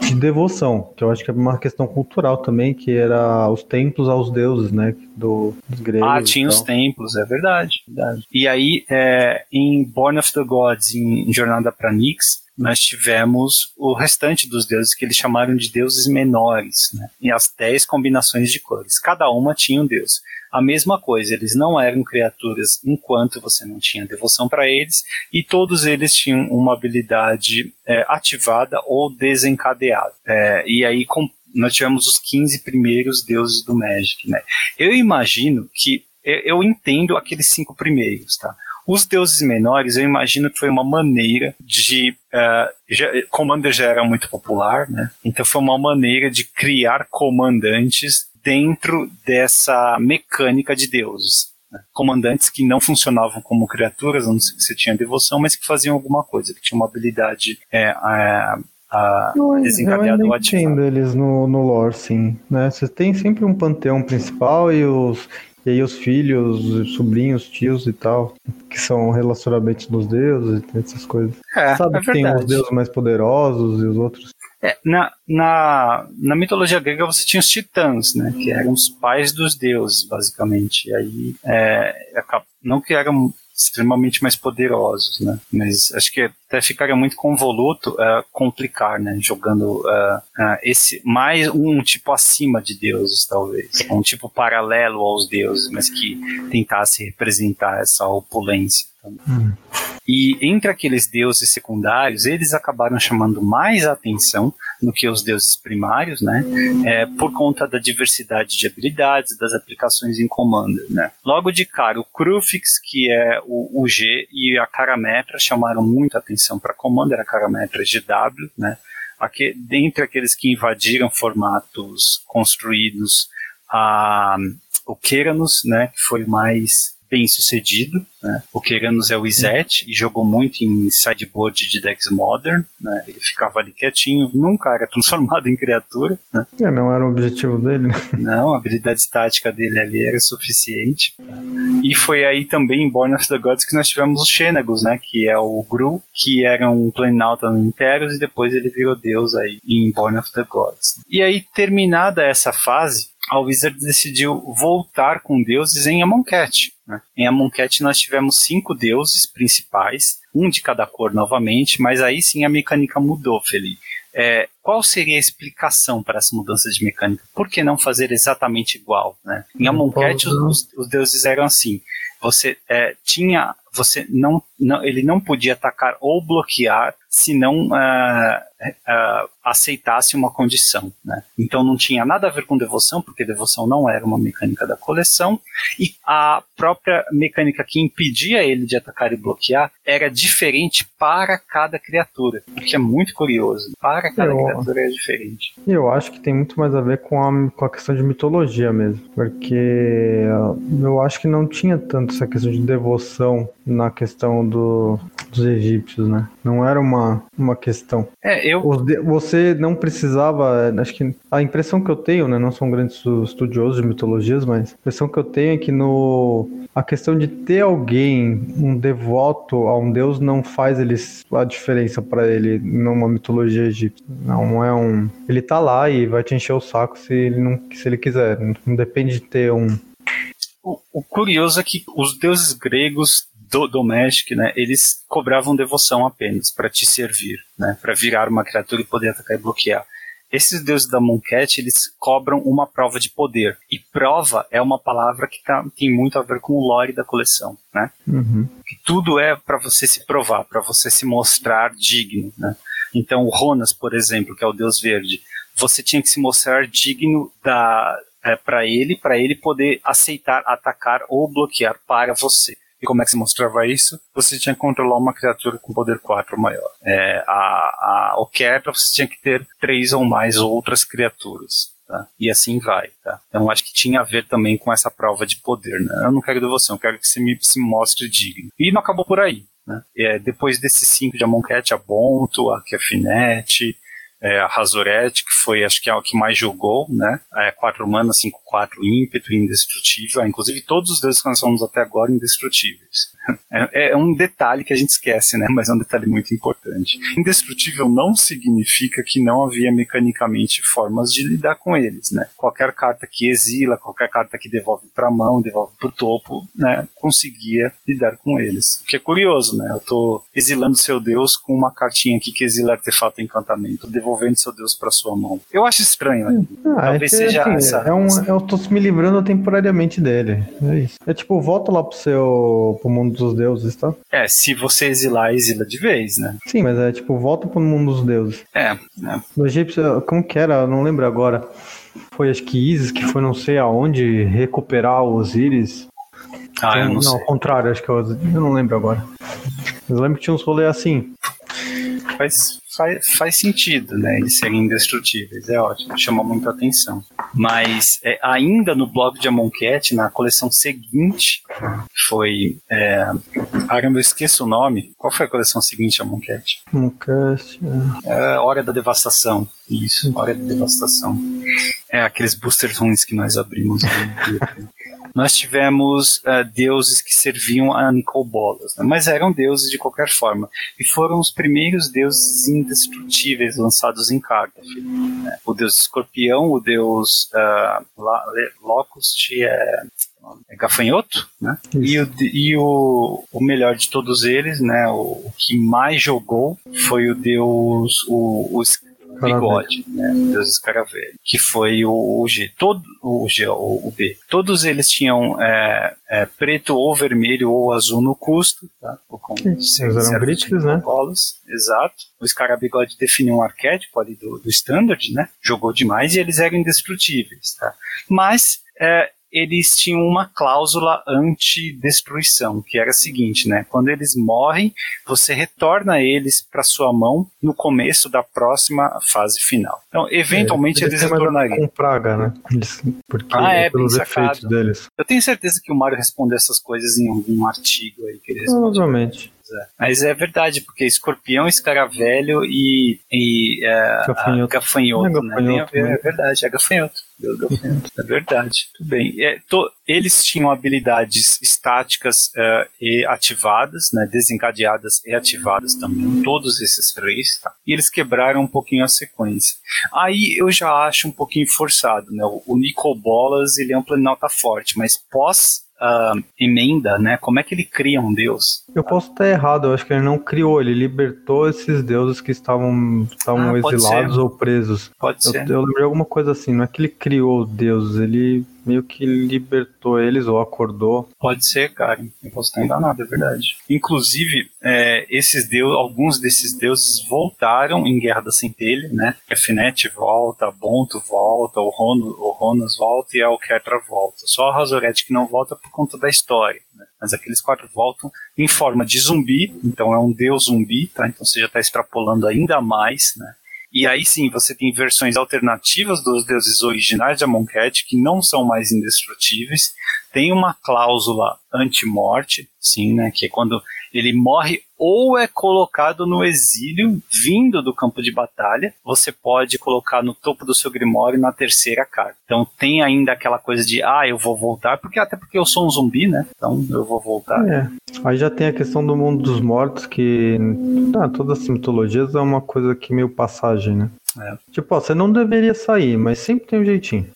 de devoção, que eu acho que é uma questão cultural também, que era os templos aos deuses, né, do, dos gregos. Ah, tinha os templos, é verdade, verdade. E aí, é, em Born of the Gods, em, em Jornada para Nix, nós tivemos o restante dos deuses que eles chamaram de deuses menores, né? e as dez combinações de cores. Cada uma tinha um deus. A mesma coisa, eles não eram criaturas enquanto você não tinha devoção para eles, e todos eles tinham uma habilidade é, ativada ou desencadeada. É, e aí com, nós tivemos os 15 primeiros deuses do Magic. Né? Eu imagino que eu, eu entendo aqueles cinco primeiros, tá? Os deuses menores, eu imagino que foi uma maneira de. Uh, já, Commander já era muito popular, né? Então foi uma maneira de criar comandantes dentro dessa mecânica de deuses. Né? Comandantes que não funcionavam como criaturas, a não ser que você tinha devoção, mas que faziam alguma coisa, que tinham uma habilidade é, é, a desencadeada ou ativada. eles no, no lore, sim. Né? Você tem sempre um panteão principal e os, e aí os filhos, sobrinhos, tios e tal, que são relacionamentos dos deuses e essas coisas. É, Sabe é que tem os deuses mais poderosos e os outros. É, na, na, na mitologia grega você tinha os titãs, né? Que eram os pais dos deuses, basicamente. E aí, é, não que eram extremamente mais poderosos, né? Mas acho que até ficaria muito convoluto uh, complicar, né? Jogando uh, uh, esse mais um tipo acima de deuses, talvez, um tipo paralelo aos deuses, mas que tentasse representar essa opulência. Hum. E entre aqueles deuses secundários, eles acabaram chamando mais atenção do que os deuses primários, né? É, por conta da diversidade de habilidades, das aplicações em Commander, né? Logo de cara, o Crufix, que é o, o G, e a Carametra chamaram muito atenção para Commander, a Carametra GW, né? Aqui, dentre aqueles que invadiram formatos construídos, a, o Keranos, né? Que foi mais bem sucedido. Né? O Keranos é o Izet e jogou muito em sideboard de decks modern. Né? Ele ficava ali quietinho, nunca era transformado em criatura. Né? É, não era o objetivo dele. Né? Não, a habilidade estática dele ali era suficiente. E foi aí também em Born of the Gods que nós tivemos os Xenagos, né? Que é o Gru, que era um Planalta no Interos e depois ele virou deus aí em Born of the Gods. E aí, terminada essa fase, a Wizard decidiu voltar com deuses em Amonkhet. Né? Em Amonkhet nós tivemos cinco deuses principais, um de cada cor novamente, mas aí sim a mecânica mudou, Felipe. É, qual seria a explicação para essa mudança de mecânica? Por que não fazer exatamente igual? Né? Em Amonkhet os, os, deuses eram assim. Você é, tinha, você não, não, ele não podia atacar ou bloquear se não uh, uh, aceitasse uma condição. Né? Então não tinha nada a ver com devoção, porque devoção não era uma mecânica da coleção, e a própria mecânica que impedia ele de atacar e bloquear era diferente para cada criatura, o que é muito curioso. Para cada eu, criatura é diferente. Eu acho que tem muito mais a ver com a, com a questão de mitologia mesmo, porque eu acho que não tinha tanto essa questão de devoção na questão do, dos egípcios, né? Não era uma, uma questão. É, eu. Você não precisava. Acho que a impressão que eu tenho, né? Não sou um grande estudioso de mitologias, mas a impressão que eu tenho é que no. A questão de ter alguém, um devoto a um deus, não faz eles a diferença para ele numa mitologia egípcia. Não é um. Ele tá lá e vai te encher o saco se ele, não, se ele quiser. Não depende de ter um. O, o curioso é que os deuses gregos do Domestic, né, eles cobravam devoção apenas para te servir, né, para virar uma criatura e poder atacar e bloquear. Esses deuses da Moncat, eles cobram uma prova de poder. E prova é uma palavra que tá, tem muito a ver com o lore da coleção, né? Uhum. Que tudo é para você se provar, para você se mostrar digno, né? Então, o Ronas, por exemplo, que é o deus verde, você tinha que se mostrar digno da é, para ele, para ele poder aceitar atacar ou bloquear para você. E como é que se mostrava isso? Você tinha que controlar uma criatura com poder 4 maior. É, a, a, o quebra você tinha que ter três ou mais outras criaturas. Tá? E assim vai. Tá? Então acho que tinha a ver também com essa prova de poder. Né? Eu não quero devoção, eu quero que você me se mostre digno. E não acabou por aí. Né? É, depois desses cinco de Amonkhet, a Bonto, a Kefinete, é, a Razoret, que foi acho que é o que mais jogou, né? É, 4 mana, 5, 4 ímpeto, indestrutível. Inclusive todos os deuses que nós falamos até agora indestrutíveis. É, é, um detalhe que a gente esquece, né? Mas é um detalhe muito importante. Indestrutível não significa que não havia mecanicamente formas de lidar com eles, né? Qualquer carta que exila, qualquer carta que devolve para a mão, devolve para o topo, né? Conseguia lidar com eles. O que é curioso, né? Eu tô exilando seu deus com uma cartinha aqui que exila artefato encantamento, devolvendo seu deus para sua mão. Eu acho estranho, né? Ah, Talvez é seja assim, essa. É um, eu tô me livrando temporariamente dele. É isso. É tipo, volta lá pro seu pro mundo dos deuses, tá? É, se você exilar, exila de vez, né? Sim, mas é tipo, volta pro mundo dos deuses. É, né? No egípcio, como que era? Eu não lembro agora. Foi acho que Isis que foi não sei aonde recuperar os íris. Ah, eu não, não sei. Ao contrário, acho que eu, eu não lembro agora. Eu lembro que tinha uns rolês assim. Faz, faz, faz sentido, né? Eles serem indestrutíveis, é ótimo, chama muita atenção. Mas é, ainda no blog de Amonkhet, na coleção seguinte, foi. É, caramba, eu esqueço o nome. Qual foi a coleção seguinte, Amonkhet? Amonkhet. É. é, Hora da Devastação. Isso, Hora da Devastação. É aqueles boosters ruins que nós abrimos. nós tivemos uh, deuses que serviam a Nicobolas, né? mas eram deuses de qualquer forma. E foram os primeiros deuses indestrutíveis lançados em carta. Né? O deus escorpião, o deus uh, Locust, é, é gafanhoto, né? E, o, e o, o melhor de todos eles, né? O, o que mais jogou foi o deus, o, o bigode, né? Deus escaravelho, que foi o, o G, todo o G, o, o, B. Todos eles tinham é, é, preto ou vermelho ou azul no custo, tá? Eles eram críticos, né? Bolas, exato. O escarabigode definiu um arquétipo ali do, do standard, né? Jogou demais e eles eram indestrutíveis, tá? Mas é, eles tinham uma cláusula anti-destruição, que era a seguinte, né? Quando eles morrem, você retorna eles para sua mão no começo da próxima fase final. Então, eventualmente é, eles, eles retornariam. Com praga, né? Eles, porque ah, é, pelos efeitos deles. Eu tenho certeza que o Mario respondeu essas coisas em algum artigo aí que Provavelmente. É. Mas é verdade, porque escorpião, escaravelho e, e é, gafanhoto, gafanhoto, é, gafanhoto né? é verdade, é gafanhoto. É verdade, tudo bem. É, to, eles tinham habilidades estáticas uh, e ativadas, né, desencadeadas e ativadas também, todos esses três, tá? e eles quebraram um pouquinho a sequência. Aí eu já acho um pouquinho forçado, né? O, o Nicobolas, ele é um planalta forte, mas pós uh, emenda, né? Como é que ele cria um deus? Eu posso estar errado, eu acho que ele não criou, ele libertou esses deuses que estavam, estavam ah, exilados ou presos. Pode eu, ser. Eu lembrei alguma coisa assim, não é que ele criou deuses, ele meio que libertou eles ou acordou. Pode ser, cara. Eu posso estar enganado, é verdade. Inclusive, é, esses deuses, alguns desses deuses voltaram em Guerra da Centelha, né? Efnet volta, Bonto volta, o, Rono, o Ronas volta e a Alketra volta. Só a Razoret que não volta por conta da história. Né? Mas aqueles quatro voltam em forma de zumbi, então é um deus zumbi, tá? Então você já está extrapolando ainda mais, né? E aí sim, você tem versões alternativas dos deuses originais de Amonkhet que não são mais indestrutíveis. Tem uma cláusula anti-morte, sim, né? Que é quando ele morre ou é colocado no exílio, vindo do campo de batalha, você pode colocar no topo do seu grimório na terceira carta. Então tem ainda aquela coisa de, ah, eu vou voltar, porque até porque eu sou um zumbi, né? Então eu vou voltar. É. Aí já tem a questão do mundo dos mortos, que ah, todas as mitologias é uma coisa que meio passagem, né? É. Tipo, ó, você não deveria sair, mas sempre tem um jeitinho.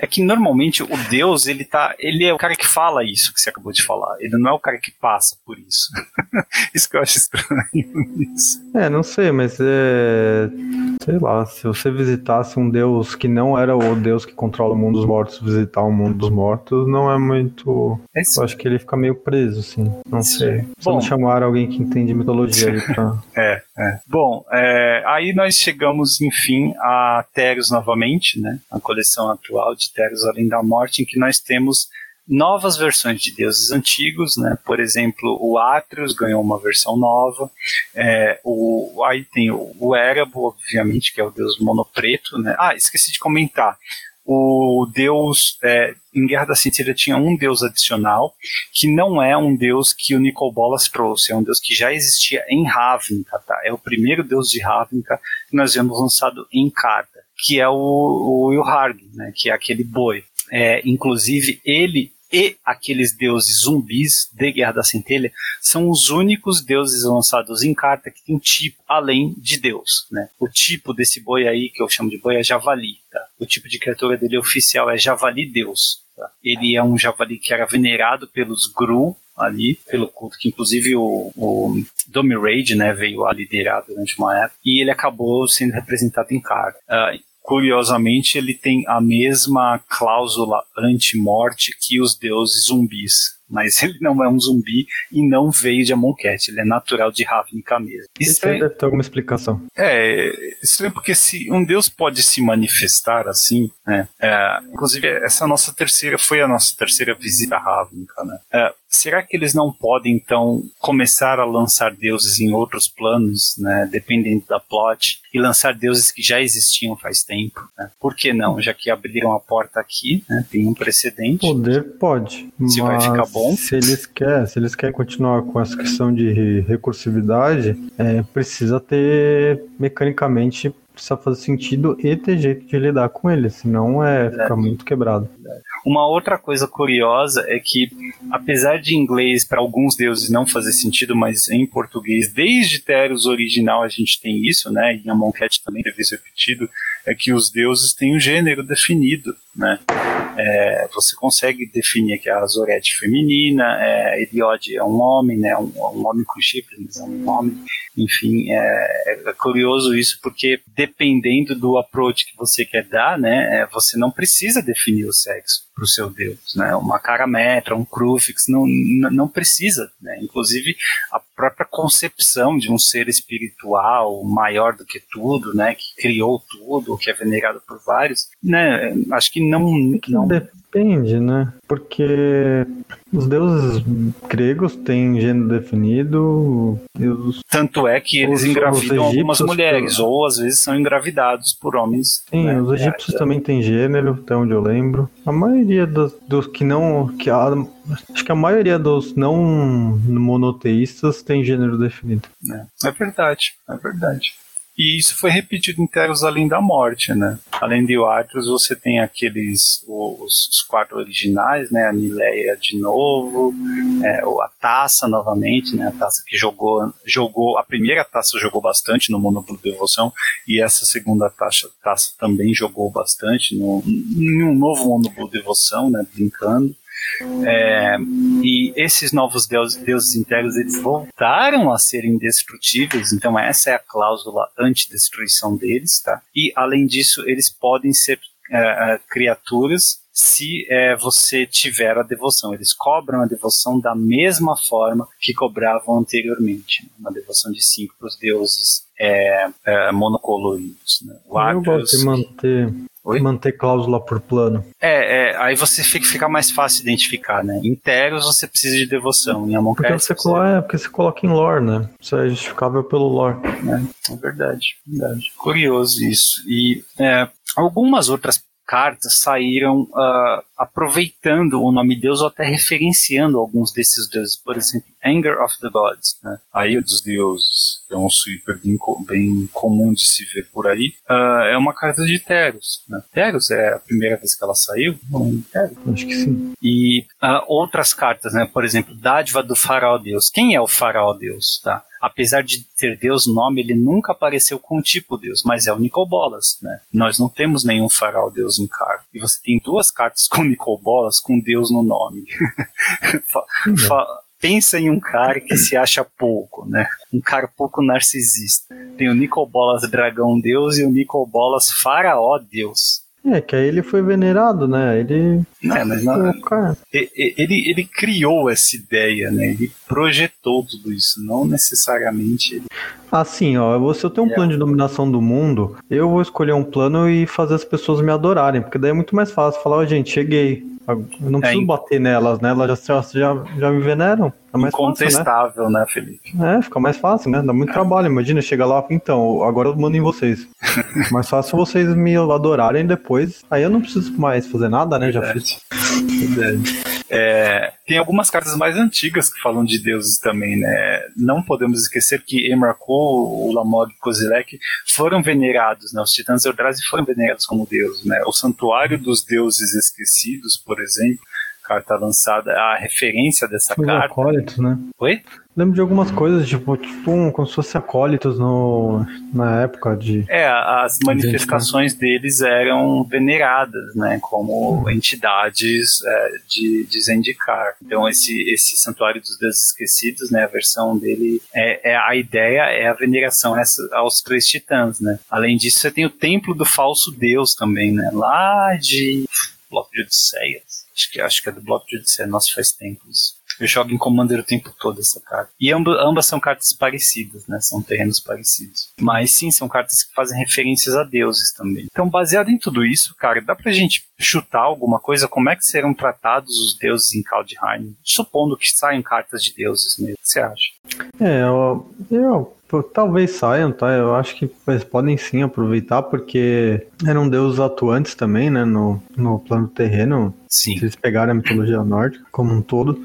É que normalmente o Deus, ele tá. Ele é o cara que fala isso que você acabou de falar. Ele não é o cara que passa por isso. isso que eu acho estranho nisso. É, não sei, mas é. Sei lá, se você visitasse um Deus que não era o Deus que controla o mundo dos mortos, visitar o mundo dos mortos, não é muito. É eu acho que ele fica meio preso, assim. Não sei. Não chamar alguém que entende mitologia ali pra. é, é. Bom, é, aí nós chegamos, enfim, a Teros novamente, né? A coleção atual de Teros Além da Morte, em que nós temos novas versões de deuses antigos, né? Por exemplo, o Atreus ganhou uma versão nova. É, o, aí tem o, o Erebo, obviamente, que é o deus monopreto, né? Ah, esqueci de comentar. O deus é, em Guerra da Cintilha tinha um deus adicional que não é um deus que o Nicol Bolas trouxe, é um deus que já existia em Ravnica, tá? É o primeiro deus de Ravnica que nós vemos lançado em carta, que é o, o Ilharg, né? Que é aquele boi. É, inclusive ele e aqueles deuses zumbis de Guerra da Centelha são os únicos deuses lançados em carta que tem tipo além de Deus. Né? O tipo desse boi aí, que eu chamo de boi, é javali. Tá? O tipo de criatura dele oficial é javali Deus. Tá? Ele é um javali que era venerado pelos Gru, ali, pelo culto, que inclusive o, o Domi né, veio a liderar durante uma época, e ele acabou sendo representado em carta. Uh, curiosamente, ele tem a mesma cláusula anti-morte que os deuses zumbis mas ele não é um zumbi e não veio de Amonkhet, ele é natural de Ravnica mesmo. Isso é, deve ter alguma explicação. É, estranho porque se um deus pode se manifestar assim, né? É, inclusive, essa nossa terceira foi a nossa terceira visita a Ravnica, né? É, será que eles não podem, então, começar a lançar deuses em outros planos, né? Dependendo da plot, e lançar deuses que já existiam faz tempo, né? Por que não? Já que abriram a porta aqui, né? Tem um precedente. Poder pode. Se vai ficar bom bom. Se eles querem, se eles querem continuar com essa questão de recursividade, é, precisa ter mecanicamente precisa fazer sentido e ter jeito de lidar com ele, senão é, fica muito quebrado. Uma outra coisa curiosa é que, apesar de inglês para alguns deuses não fazer sentido, mas em português, desde Teros original a gente tem isso, né? E a Monket também teve isso repetido, é que os deuses têm um gênero definido, né? É, você consegue definir que a Zorete feminina, é, Eliode é um homem, né? Um, um homem com chifres, é um homem. Enfim, é, é, curioso isso porque dependendo do approach que você quer dar, né? É, você não precisa definir o sexo para o seu Deus, né? Uma carametra, um crufix, não, não precisa, né? Inclusive a própria concepção de um ser espiritual maior do que tudo, né? Que criou tudo, que é venerado por vários, né? Acho que não, não Depende, né? Porque os deuses gregos têm gênero definido. Os, Tanto é que eles engravidam algumas mulheres, ou às vezes são engravidados por homens. Sim, né? os egípcios é, também têm gênero, até onde eu lembro. A maioria dos, dos que não. Que a, acho que a maioria dos não monoteístas tem gênero definido. É, é verdade, é verdade. E isso foi repetido em Terras Além da Morte, né? Além de Arthur, você tem aqueles, os, os, quatro originais, né? A Nileia de novo, é, a Taça novamente, né? A Taça que jogou, jogou, a primeira Taça jogou bastante no do Devoção, e essa segunda taça, taça também jogou bastante no, em um novo do Devoção, né? Brincando. É, e esses novos deuses, deuses inteiros eles voltaram a ser indestrutíveis, então essa é a cláusula anti-destruição deles, tá? E além disso, eles podem ser é, é criaturas se é, você tiver a devoção. Eles cobram a devoção da mesma forma que cobravam anteriormente. Né? Uma devoção de cinco para os deuses é, é, monocoloridos. Né? Eu gosto de manter Oi? Manter cláusula por plano. É, é aí você fica, fica mais fácil de identificar, né? Em Teros você precisa de devoção, em Amon porque você, você... É, porque você coloca em lore, né? Isso é justificável pelo lore. É, é verdade, verdade. Curioso isso. E é, algumas outras cartas saíram uh, aproveitando o nome Deus ou até referenciando alguns desses deuses. Por exemplo, Anger of the Gods, né? a ira dos deuses, é um sweeper bem, bem comum de se ver por aí. Uh, é uma carta de Teros. Né? Teros é a primeira vez que ela saiu? Não, Acho que sim. E uh, outras cartas, né? por exemplo, Dádiva do Faraó Deus. Quem é o Faraó Deus? Tá? apesar de ter Deus no nome, ele nunca apareceu com o tipo Deus, mas é o Nicobolas, né? Nós não temos nenhum faraó Deus em cargo. E você tem duas cartas com Nicobolas com Deus no nome. pensa em um cara que se acha pouco, né? Um cara pouco narcisista. Tem o Nicobolas Dragão Deus e o Nicobolas Faraó Deus. É, que aí ele foi venerado, né? Ele. É, mas não, ele, ele criou essa ideia, né? Ele projetou tudo isso, não necessariamente ele. Assim, ó, se eu tenho um é. plano de dominação do mundo, eu vou escolher um plano e fazer as pessoas me adorarem, porque daí é muito mais fácil falar, oh, gente, cheguei. Eu não preciso é, bater nelas, né? Elas já, já, já me veneram. É mais Incontestável, fácil, né? né, Felipe? É, fica mais fácil, né? Dá muito é. trabalho. Imagina, chega lá, então, agora eu mando em vocês. mais fácil vocês me adorarem depois. Aí eu não preciso mais fazer nada, né? Verdade. Já fiz. Verdade. É, tem algumas cartas mais antigas que falam de deuses também, né? Não podemos esquecer que Emrakul, o Lamog e Kozilek foram venerados, né? Os titãs Eldrazi foram venerados como deuses, né? O Santuário dos Deuses Esquecidos, por exemplo, carta lançada, a referência dessa Os carta. Acólitos, né? Oi? Lembro de algumas coisas, tipo, tipo um, como se fosse acólitos no, na época de. É, as manifestações deles eram veneradas, né? Como uhum. entidades é, de, de Zendikar. Então, esse, esse Santuário dos Deuses Esquecidos, né? A versão dele é, é a ideia é a veneração aos três titãs, né? Além disso, você tem o Templo do Falso Deus também, né? Lá de Bloco de Odisseia Acho que, acho que é do bloco judiciário. Nossa, faz tempo isso. Eu jogo em Commander o tempo todo essa carta. E ambas, ambas são cartas parecidas, né? São terrenos parecidos. Mas sim, são cartas que fazem referências a deuses também. Então, baseado em tudo isso, cara, dá pra gente chutar alguma coisa? Como é que serão tratados os deuses em Kaldheim? Supondo que saiam cartas de deuses mesmo. O que você acha? É, eu, eu Talvez saiam, tá? Eu acho que eles podem sim aproveitar, porque eram deuses atuantes também, né? No, no plano terreno. Sim. Se eles pegarem a mitologia nórdica como um todo.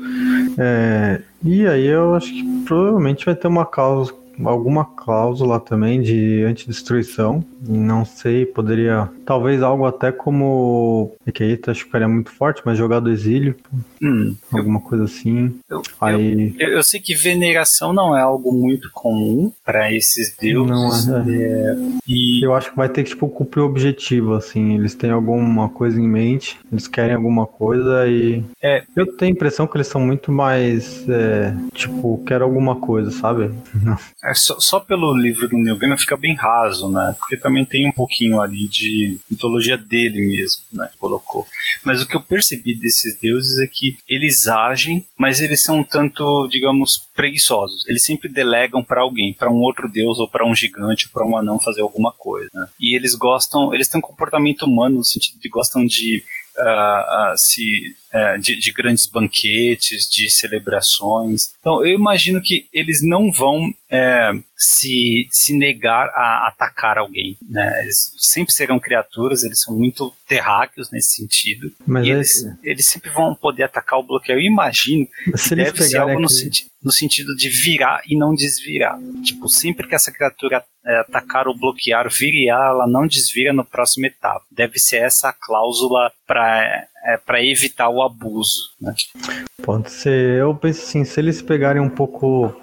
É, e aí eu acho que provavelmente vai ter uma cláusula, alguma cláusula também de antidestruição. Não sei, poderia. Talvez algo até como. É que aí acho que ficaria muito forte, mas jogar do exílio. Hum, alguma coisa assim. eu, Aí. eu, eu sei que veneração não é algo muito comum para esses deuses. Não, é, e Eu acho que vai ter que, tipo, cumprir o objetivo, assim. Eles têm alguma coisa em mente, eles querem alguma coisa e. É. Eu tenho a impressão que eles são muito mais. é, tipo, quero alguma coisa, sabe? É só, só pelo livro do Neil Gaiman fica bem raso, né? Porque também tem um pouquinho ali de mitologia dele mesmo, né? Colocou. Mas o que eu percebi desses deuses é que eles agem, mas eles são um tanto, digamos, preguiçosos. Eles sempre delegam para alguém, para um outro deus ou para um gigante ou para um anão fazer alguma coisa. né? E eles gostam, eles têm um comportamento humano no sentido de gostam de ah, ah, se eh, de, de grandes banquetes, de celebrações. Então, eu imagino que eles não vão eh, se, se negar a atacar alguém. Né? Eles sempre serão criaturas, eles são muito terráqueos nesse sentido. Mas é- eles, eles sempre vão poder atacar o bloqueio. Eu imagino se que deve ser algo no, senti no sentido de virar e não desvirar. Tipo, sempre que essa criatura eh, atacar ou bloquear, virar, ela não desvira no próximo etapa. Deve ser essa a cláusula para para evitar o abuso. Né? Pode ser. Eu penso assim, se eles pegarem um pouco.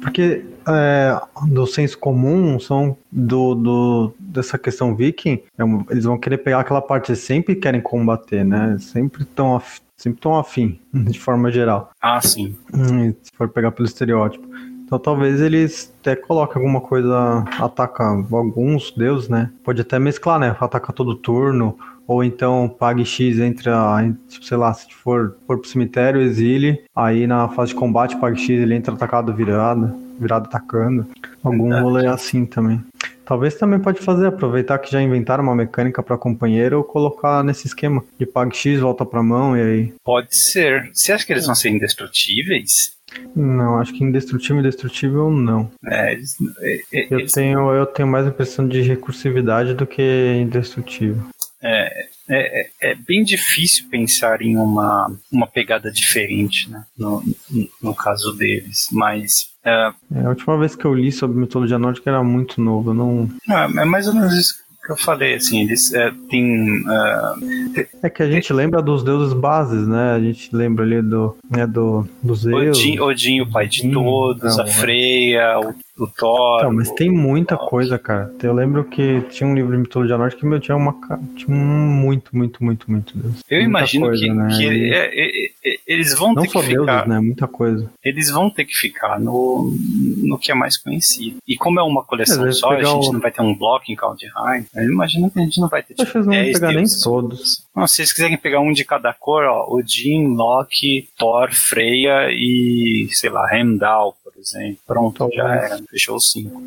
Porque é, do senso comum são do, do dessa questão viking, é eles vão querer pegar aquela parte, eles sempre querem combater, né? Sempre estão sempre tão afim, de forma geral. Ah, sim. Hum, se for pegar pelo estereótipo. Então talvez eles até coloquem alguma coisa, ataca alguns deuses, né? Pode até mesclar, né? Ataca todo turno, ou então pague X entre a, tipo, sei lá, se for, for pro cemitério, exile, aí na fase de combate pague X, ele entra atacado virada, virado atacando. Algum Verdade. rolê assim também. Talvez também pode fazer, aproveitar que já inventaram uma mecânica para companheiro, colocar nesse esquema de pague X, volta pra mão e aí. Pode ser. Você acha que eles vão ser indestrutíveis? Não, acho que indestrutível, indestrutível não. É, eles, é, é, Eu eles- tenho, eu tenho mais a impressão de recursividade do que indestrutível. É, é, é bem difícil pensar em uma, uma pegada diferente, né? No, no, no caso deles. Mas é, É, a última vez que eu li sobre mitologia nórdica era muito novo. Não... é, é mais ou menos isso que eu falei, assim, eles é, têm. é, É que a gente lembra dos deuses bases, né? A gente lembra ali do, né, do, do Zeus. Odin, Odin, o pai de todos, não, a é. Freya, o, o Thor. Não, mas tem muita coisa, cara. Eu lembro que tinha um livro de mitologia nórdica que meu tinha uma tinha muito, muito, muito, muito deus. Eu Muita imagino coisa, que, né? que E é, é, é, eles vão não ter só que deuses, ficar. né? Muita coisa. Eles vão ter que ficar no, no que é mais conhecido. E como é uma coleção É, só, a gente o- não vai ter um bloco em Kaldheim. Eu imagino que a gente não vai ter que eles não vão 10 pegar nem deuses. todos. Não, se vocês quiserem pegar um de cada cor, ó, Odin, Loki, Thor, Freya e, sei lá, Heimdall, exemplo. Pronto, já Talvez. era. Fechou os cinco.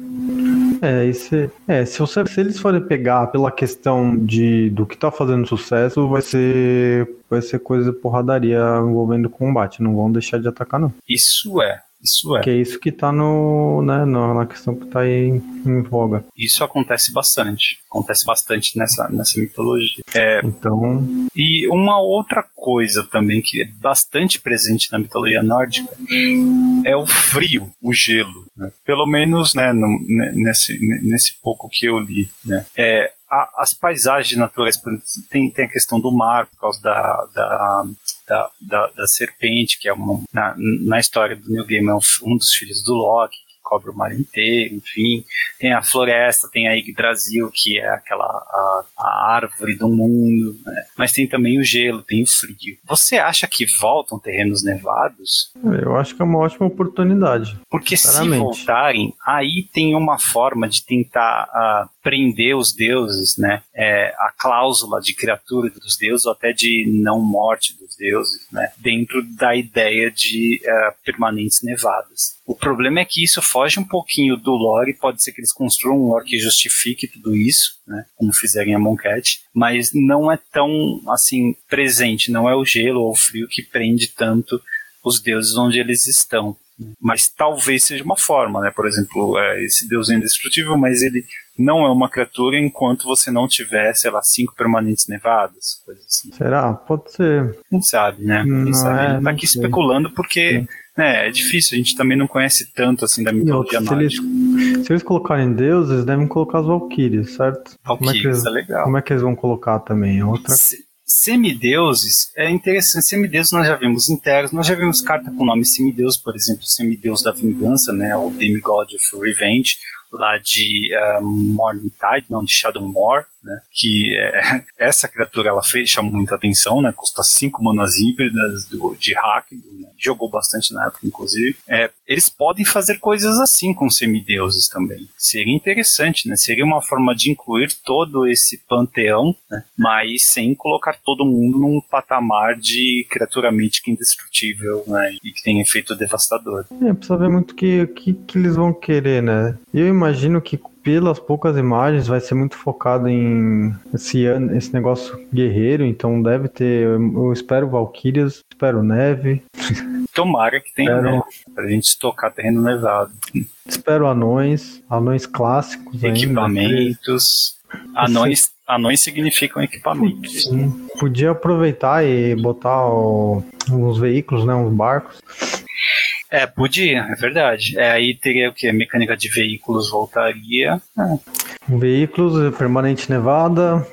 É, e se, é se, você, se eles forem pegar pela questão de, do que tá fazendo sucesso, vai ser, vai ser coisa de porradaria envolvendo combate. Não vão deixar de atacar, não. Isso é. Isso é. Que é isso que tá no, né, na questão que tá aí em, em voga. Isso acontece bastante. Acontece bastante nessa, nessa mitologia. É, Então, E uma outra coisa também que é bastante presente na mitologia nórdica é o frio, o gelo. né? Pelo menos né, no- ne- nesse, ne- nesse pouco que eu li. Né? É, a- as paisagens naturais, tem, tem a questão do mar, por causa da, da, da, da, da serpente, que é uma, na, na história do New Game, é um, dos filhos do Loki, cobre o mar inteiro, enfim. Tem a floresta, tem a Yggdrasil, que é aquela a, a árvore do mundo, né? mas tem também o gelo, tem o frio. Você acha que voltam terrenos nevados? eu acho que é uma ótima oportunidade. Porque se voltarem, aí tem uma forma de tentar ah, prender os deuses, né? É, a cláusula de criatura dos deuses, ou até de não morte dos deuses, né? Dentro da ideia de ah, permanentes nevadas. O problema é que isso foge um pouquinho do lore, pode ser que eles construam um lore que justifique tudo isso, né? Como fizeram em Amonkhet, mas não é tão, assim, presente, não é o gelo ou o frio que prende tanto os deuses onde eles estão. Mas talvez seja uma forma, né? Por exemplo, é, esse deus é indestrutível, mas ele não é uma criatura enquanto você não tiver, sei lá, cinco permanentes nevadas, coisas assim. Será? Pode ser. Quem sabe, né? Quem Não sabe? é, tá não aqui sei. especulando porque É, é difícil, a gente também não conhece tanto assim da mitologia se eles, se eles colocarem deuses, devem colocar as valquírias, certo? Valkyries, é, é legal. Como é que eles vão colocar também? É outra... Se, semideuses é interessante. Semideuses nós já vimos inteiros, nós já vimos carta com nome semideus, por exemplo, semideus da vingança, né, o Demigod of Revenge, lá de uh, Morningtide, não, de Shadowmoor, né? Que é, essa criatura ela fez, chamou muita atenção, né? Custa 5 manas híbridas do, de hack, né? jogou bastante na época, inclusive. É, eles podem fazer coisas assim com semideuses também. Seria interessante, né? Seria uma forma de incluir todo esse panteão, né? mas sem colocar todo mundo num patamar de criatura mítica indestrutível, né? E que tem efeito devastador. É, precisa ver muito o que, que, que eles vão querer, né? Eu imagino que pelas poucas imagens, vai ser muito focado em esse, esse negócio guerreiro, então deve ter. Eu espero Valkyrias, espero neve. Tomara que tenha espero... neve, pra gente estocar terreno nevado. Espero anões, anões clássicos. Equipamentos. Ainda. Anões, anões significam equipamentos. Sim. Podia aproveitar e botar o, uns veículos, né, uns barcos. É, podia, é verdade. É, aí teria o que? A mecânica de veículos voltaria. É. Veículos, permanente nevada.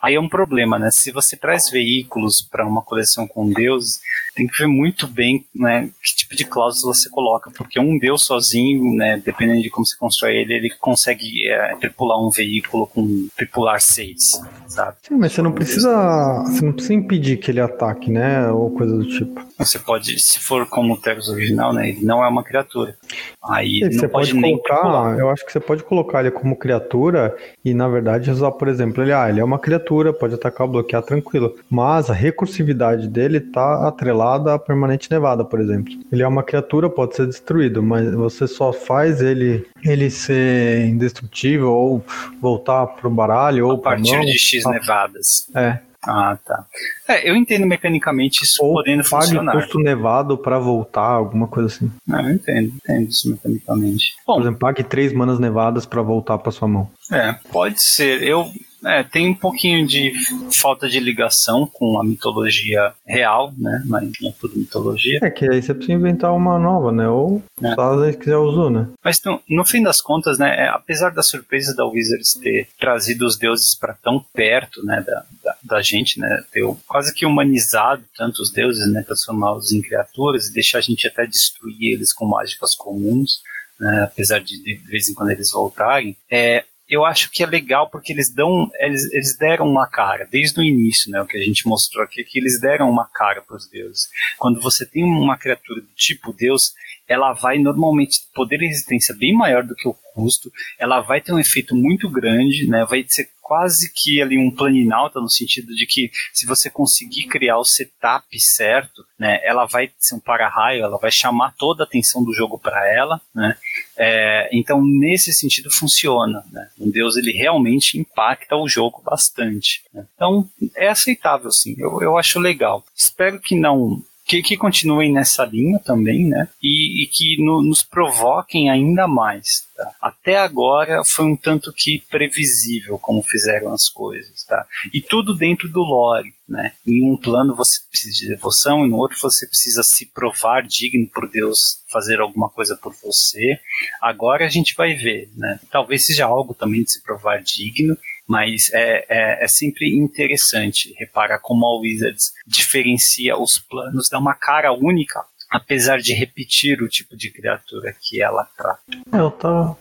Aí é um problema, né? Se você traz veículos para uma coleção com deuses, tem que ver muito bem né, que tipo de cláusula você coloca, porque um deus sozinho, né, dependendo de como você constrói ele, ele consegue é, tripular um veículo com tripular seis, sabe? Sim, mas você não precisa, você não precisa impedir que ele ataque, né, ou coisa do tipo. Você pode, se for como o Teros original, né, ele não é uma criatura. Aí você pode, pode colocar, eu acho que você pode colocar ele como criatura e na verdade usar, por exemplo, ele, ah, ele é uma criatura, pode atacar, bloquear tranquilo, mas a recursividade dele tá atrelada a permanente nevada, por exemplo. Ele é uma criatura, pode ser destruído, mas você só faz ele ele ser indestrutível ou voltar pro baralho ou a partir mão, de X nevadas. É. Ah, tá. É, eu entendo mecanicamente isso ou podendo pague funcionar. custo nevado para voltar, alguma coisa assim. Não, eu entendo, entendo isso mecanicamente. Bom, Por exemplo, pague três manas nevadas para voltar para sua mão. É, pode ser. Eu é, tem um pouquinho de falta de ligação com a mitologia real, né? Mas não é tudo mitologia. É que aí você precisa inventar uma nova, né? Ou é. às quiser usar, né? Mas no, no, fim das contas, né? É, apesar da surpresa da Wizards ter trazido os deuses para tão perto, né? Da, da, da, gente, né? Ter quase que humanizado tanto os deuses, né? Transformá-los em criaturas e deixar a gente até destruir eles com mágicas comuns. Né, apesar de de vez em quando eles voltarem, é, eu acho que é legal porque eles dão, eles, eles deram uma cara desde o início, né? O que a gente mostrou aqui, que eles deram uma cara para os deuses. Quando você tem uma criatura do tipo Deus, ela vai normalmente poder e resistência bem maior do que o custo, ela vai ter um efeito muito grande, né? Vai ser quase que ali um planinalta no sentido de que se você conseguir criar o setup certo, né, ela vai ser um para-raio, ela vai chamar toda a atenção do jogo para ela, né? É, então nesse sentido funciona, né? Um Deus ele realmente impacta o jogo bastante. Né? Então é aceitável, sim. Eu, eu acho legal. Espero que não que, que continuem nessa linha também, né? E, e que no, nos provoquem ainda mais. Tá? Até agora foi um tanto que previsível como fizeram as coisas, tá? E tudo dentro do lore, né? Em um plano você precisa de devoção, em outro você precisa se provar digno por Deus fazer alguma coisa por você. Agora a gente vai ver, né? Talvez seja algo também de se provar digno, mas é, é, é, sempre interessante reparar como a Wizards diferencia os planos, dá uma cara única, apesar de repetir o tipo de criatura que ela trata. É, eu tô.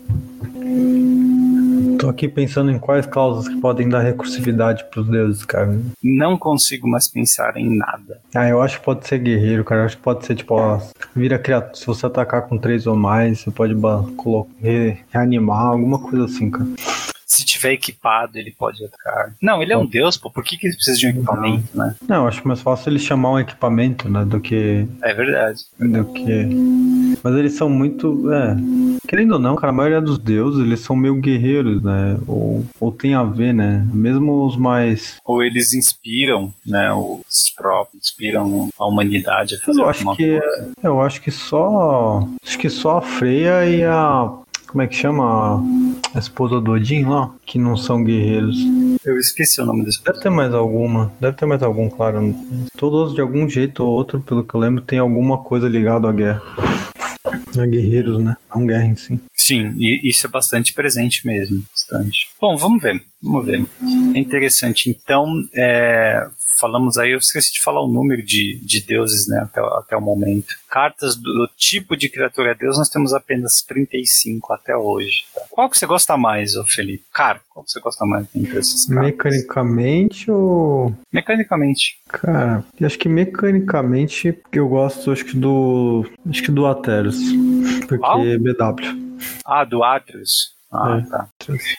Tô aqui pensando em quais causas que podem dar recursividade pros deuses, cara. Não consigo mais pensar em nada. Ah, eu acho que pode ser guerreiro, cara. Eu acho que pode ser, tipo, ó, vira criatura. Se você atacar com três ou mais, você pode reanimar, alguma coisa assim, cara se tiver equipado, ele pode atacar. Não, ele é um deus, pô. Por que, que ele precisa de um equipamento, não. né? Não, acho mais fácil ele chamar um equipamento, né? Do que. É verdade. Do que. Mas eles são muito. É. Querendo ou não, cara, a maioria dos deuses, eles são meio guerreiros, né? Ou, ou tem a ver, né? Mesmo os mais. Ou eles inspiram, né? Os próprios inspiram a humanidade a fazer eu acho que, coisa. Eu acho que só. Acho que só a Freia e a como é que chama a esposa do Odin lá? Que não são guerreiros. Eu esqueci o nome desse Deve ter mais alguma. Deve ter mais algum, claro. Todos, de algum jeito ou outro, pelo que eu lembro, tem alguma coisa ligada à guerra. A guerreiros, né? Não guerra em si. Sim, e isso é bastante presente mesmo. Bastante. Bom, vamos ver. Vamos ver. É interessante. Então, é, falamos aí, eu esqueci de falar o número de, de deuses, né, até, até o momento. Cartas do, do tipo de criatura deus, nós temos apenas 35 até hoje. Tá? Qual que você gosta mais, ô Felipe? Cara, qual que você gosta mais entre esses cartas? Mecanicamente ou. Mecanicamente. Cara, acho que mecanicamente eu gosto, acho que do. Acho que do Ateros. Porque Qual? é BW. Ah, do Atreus. Ah, É. tá.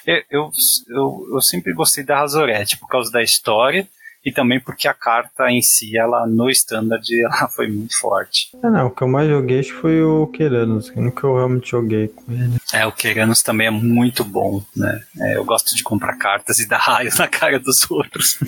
Eu, eu, eu, eu sempre gostei da Razorette por causa da história e também porque a carta em si, ela no standard, ela foi muito forte. É, não, o que eu mais joguei foi o Queranos, que nunca eu realmente joguei com ele. É, o Keranos também é muito bom, né? É, eu gosto de comprar cartas e dar raio na cara dos outros.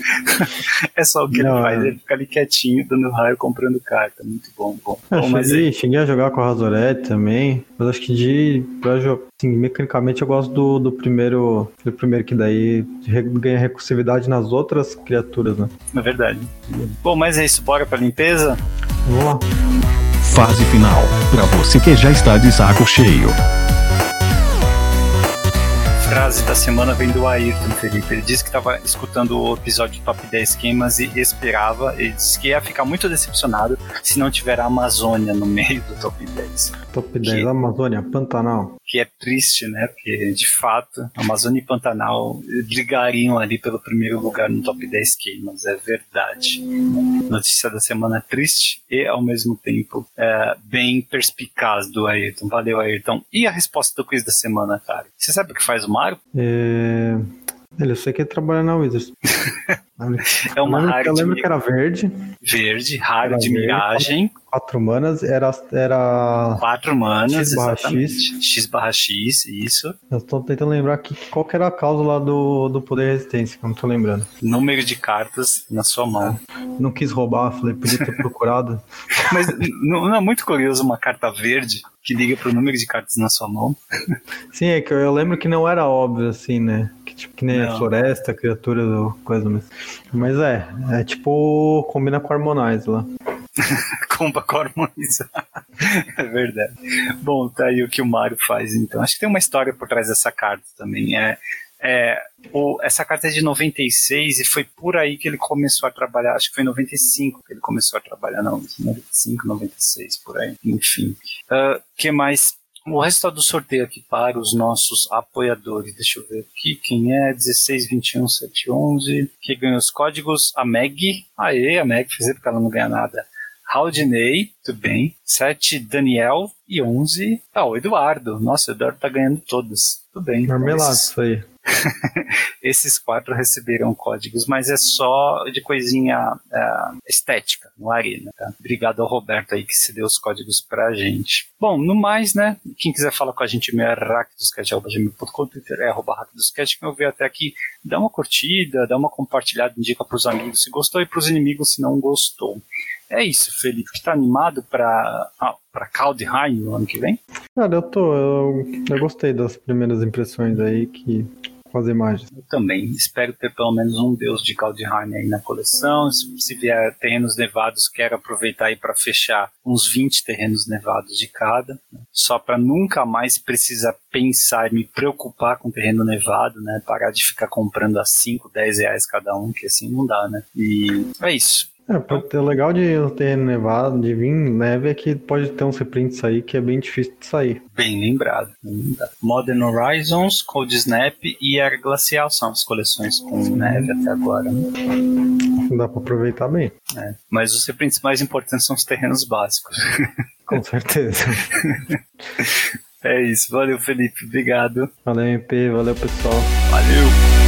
é só o que Não, ele faz, é. ele fica ali quietinho, dando raio, comprando carta. Muito bom, bom. Eu bom mas cheguei, cheguei a jogar com a Razorette também, mas acho que de. Pra assim, mecanicamente eu gosto do, do primeiro. Do primeiro que daí ganha recursividade nas outras criaturas, né? é verdade. Bom, mas é isso, bora pra limpeza? Vamos lá. Fase final. Pra você que já está de saco cheio. Frase da semana vem do Ayrton Felipe. Ele disse que estava escutando o episódio Top 10 Queimas e esperava. Ele disse que ia ficar muito decepcionado se não tiver a Amazônia no meio do Top 10. Top 10, Amazônia, Pantanal. Que é triste, né? Porque, de fato, Amazônia e Pantanal brigariam ali pelo primeiro lugar no Top 10 Queimas. É verdade. Notícia da semana triste e, ao mesmo tempo, é, bem perspicaz do Ayrton. Valeu, Ayrton. E a resposta do quiz da semana, cara? Você sabe o que faz o Mario? É... Ele, eu sei que ele trabalha na Wizards. É uma eu lembro, rara eu de lembro que era verde, verde, raro de miragem, quatro manas, era. era... 4 manas, X barra exatamente. X barra X, isso. Eu tô tentando lembrar aqui qual que era a causa lá do, do poder resistência, que eu não tô lembrando. Número de cartas na sua mão. Não quis roubar, falei, podia ter procurado. Mas n- não é muito curioso uma carta verde que liga pro número de cartas na sua mão? Sim, é que eu, lembro que não era óbvio, assim, né? Que, tipo, que nem Não. a floresta, criatura, ou coisa mas Mas é, é tipo, combina com Harmonize lá. Comba com harmoniza. é verdade. Bom, tá aí o que o Mario faz, então. Acho que tem uma história por trás dessa carta também. É, é, o, essa carta é de 96 e foi por aí que ele começou a trabalhar. Acho que foi em 95 que ele começou a trabalhar. Não, 95, 96, por aí. Enfim. O que mais? O resultado do sorteio aqui para os nossos apoiadores. Deixa eu ver aqui quem é. 16, 21, 7, 11. Que ganhou os códigos? A Meg. Aê, a Meg fez porque ela não ganha nada. Raudinei, tudo bem. 7, Daniel. E 11, ah, o Eduardo. Nossa, o Eduardo tá ganhando todos. Tudo bem. Marmelado, Esses, isso aí. esses quatro receberam códigos, mas é só de coisinha é, estética, no Arena, tá? Obrigado ao Roberto aí que se deu os códigos pra gente. Bom, no mais, né? Quem quiser falar com a gente, meu é raquidoscat.com, Twitter é arroba raquidoscat. Quem ouviu até aqui, dá uma curtida, dá uma compartilhada, indica pros amigos se gostou e pros inimigos se não gostou. É isso, Felipe, que tá animado pra, ah, pra Kaldheim no ano que vem? Cara, eu tô. Eu, eu gostei das primeiras impressões aí que. as imagens. Eu também. Espero ter pelo menos um deus de Kaldheim aí na coleção. Se, se vier terrenos nevados, quero aproveitar aí para fechar uns 20 terrenos nevados de cada. né? Só para nunca mais precisar pensar e me preocupar com terreno nevado, né? Parar de ficar comprando a 5, 10 reais cada um, que assim não dá, né? E é isso. É, pode ter o legal de terreno nevado, de vir neve, é que pode ter uns reprints aí que é bem difícil de sair. Bem lembrado. bem lembrado. Modern Horizons, Cold Snap e Era Glacial são as coleções com neve até agora. Dá pra aproveitar bem. É, mas os reprints mais importantes são os terrenos básicos. Com certeza. É isso. Valeu, Felipe. Obrigado. Valeu, MP, valeu, pessoal. Valeu.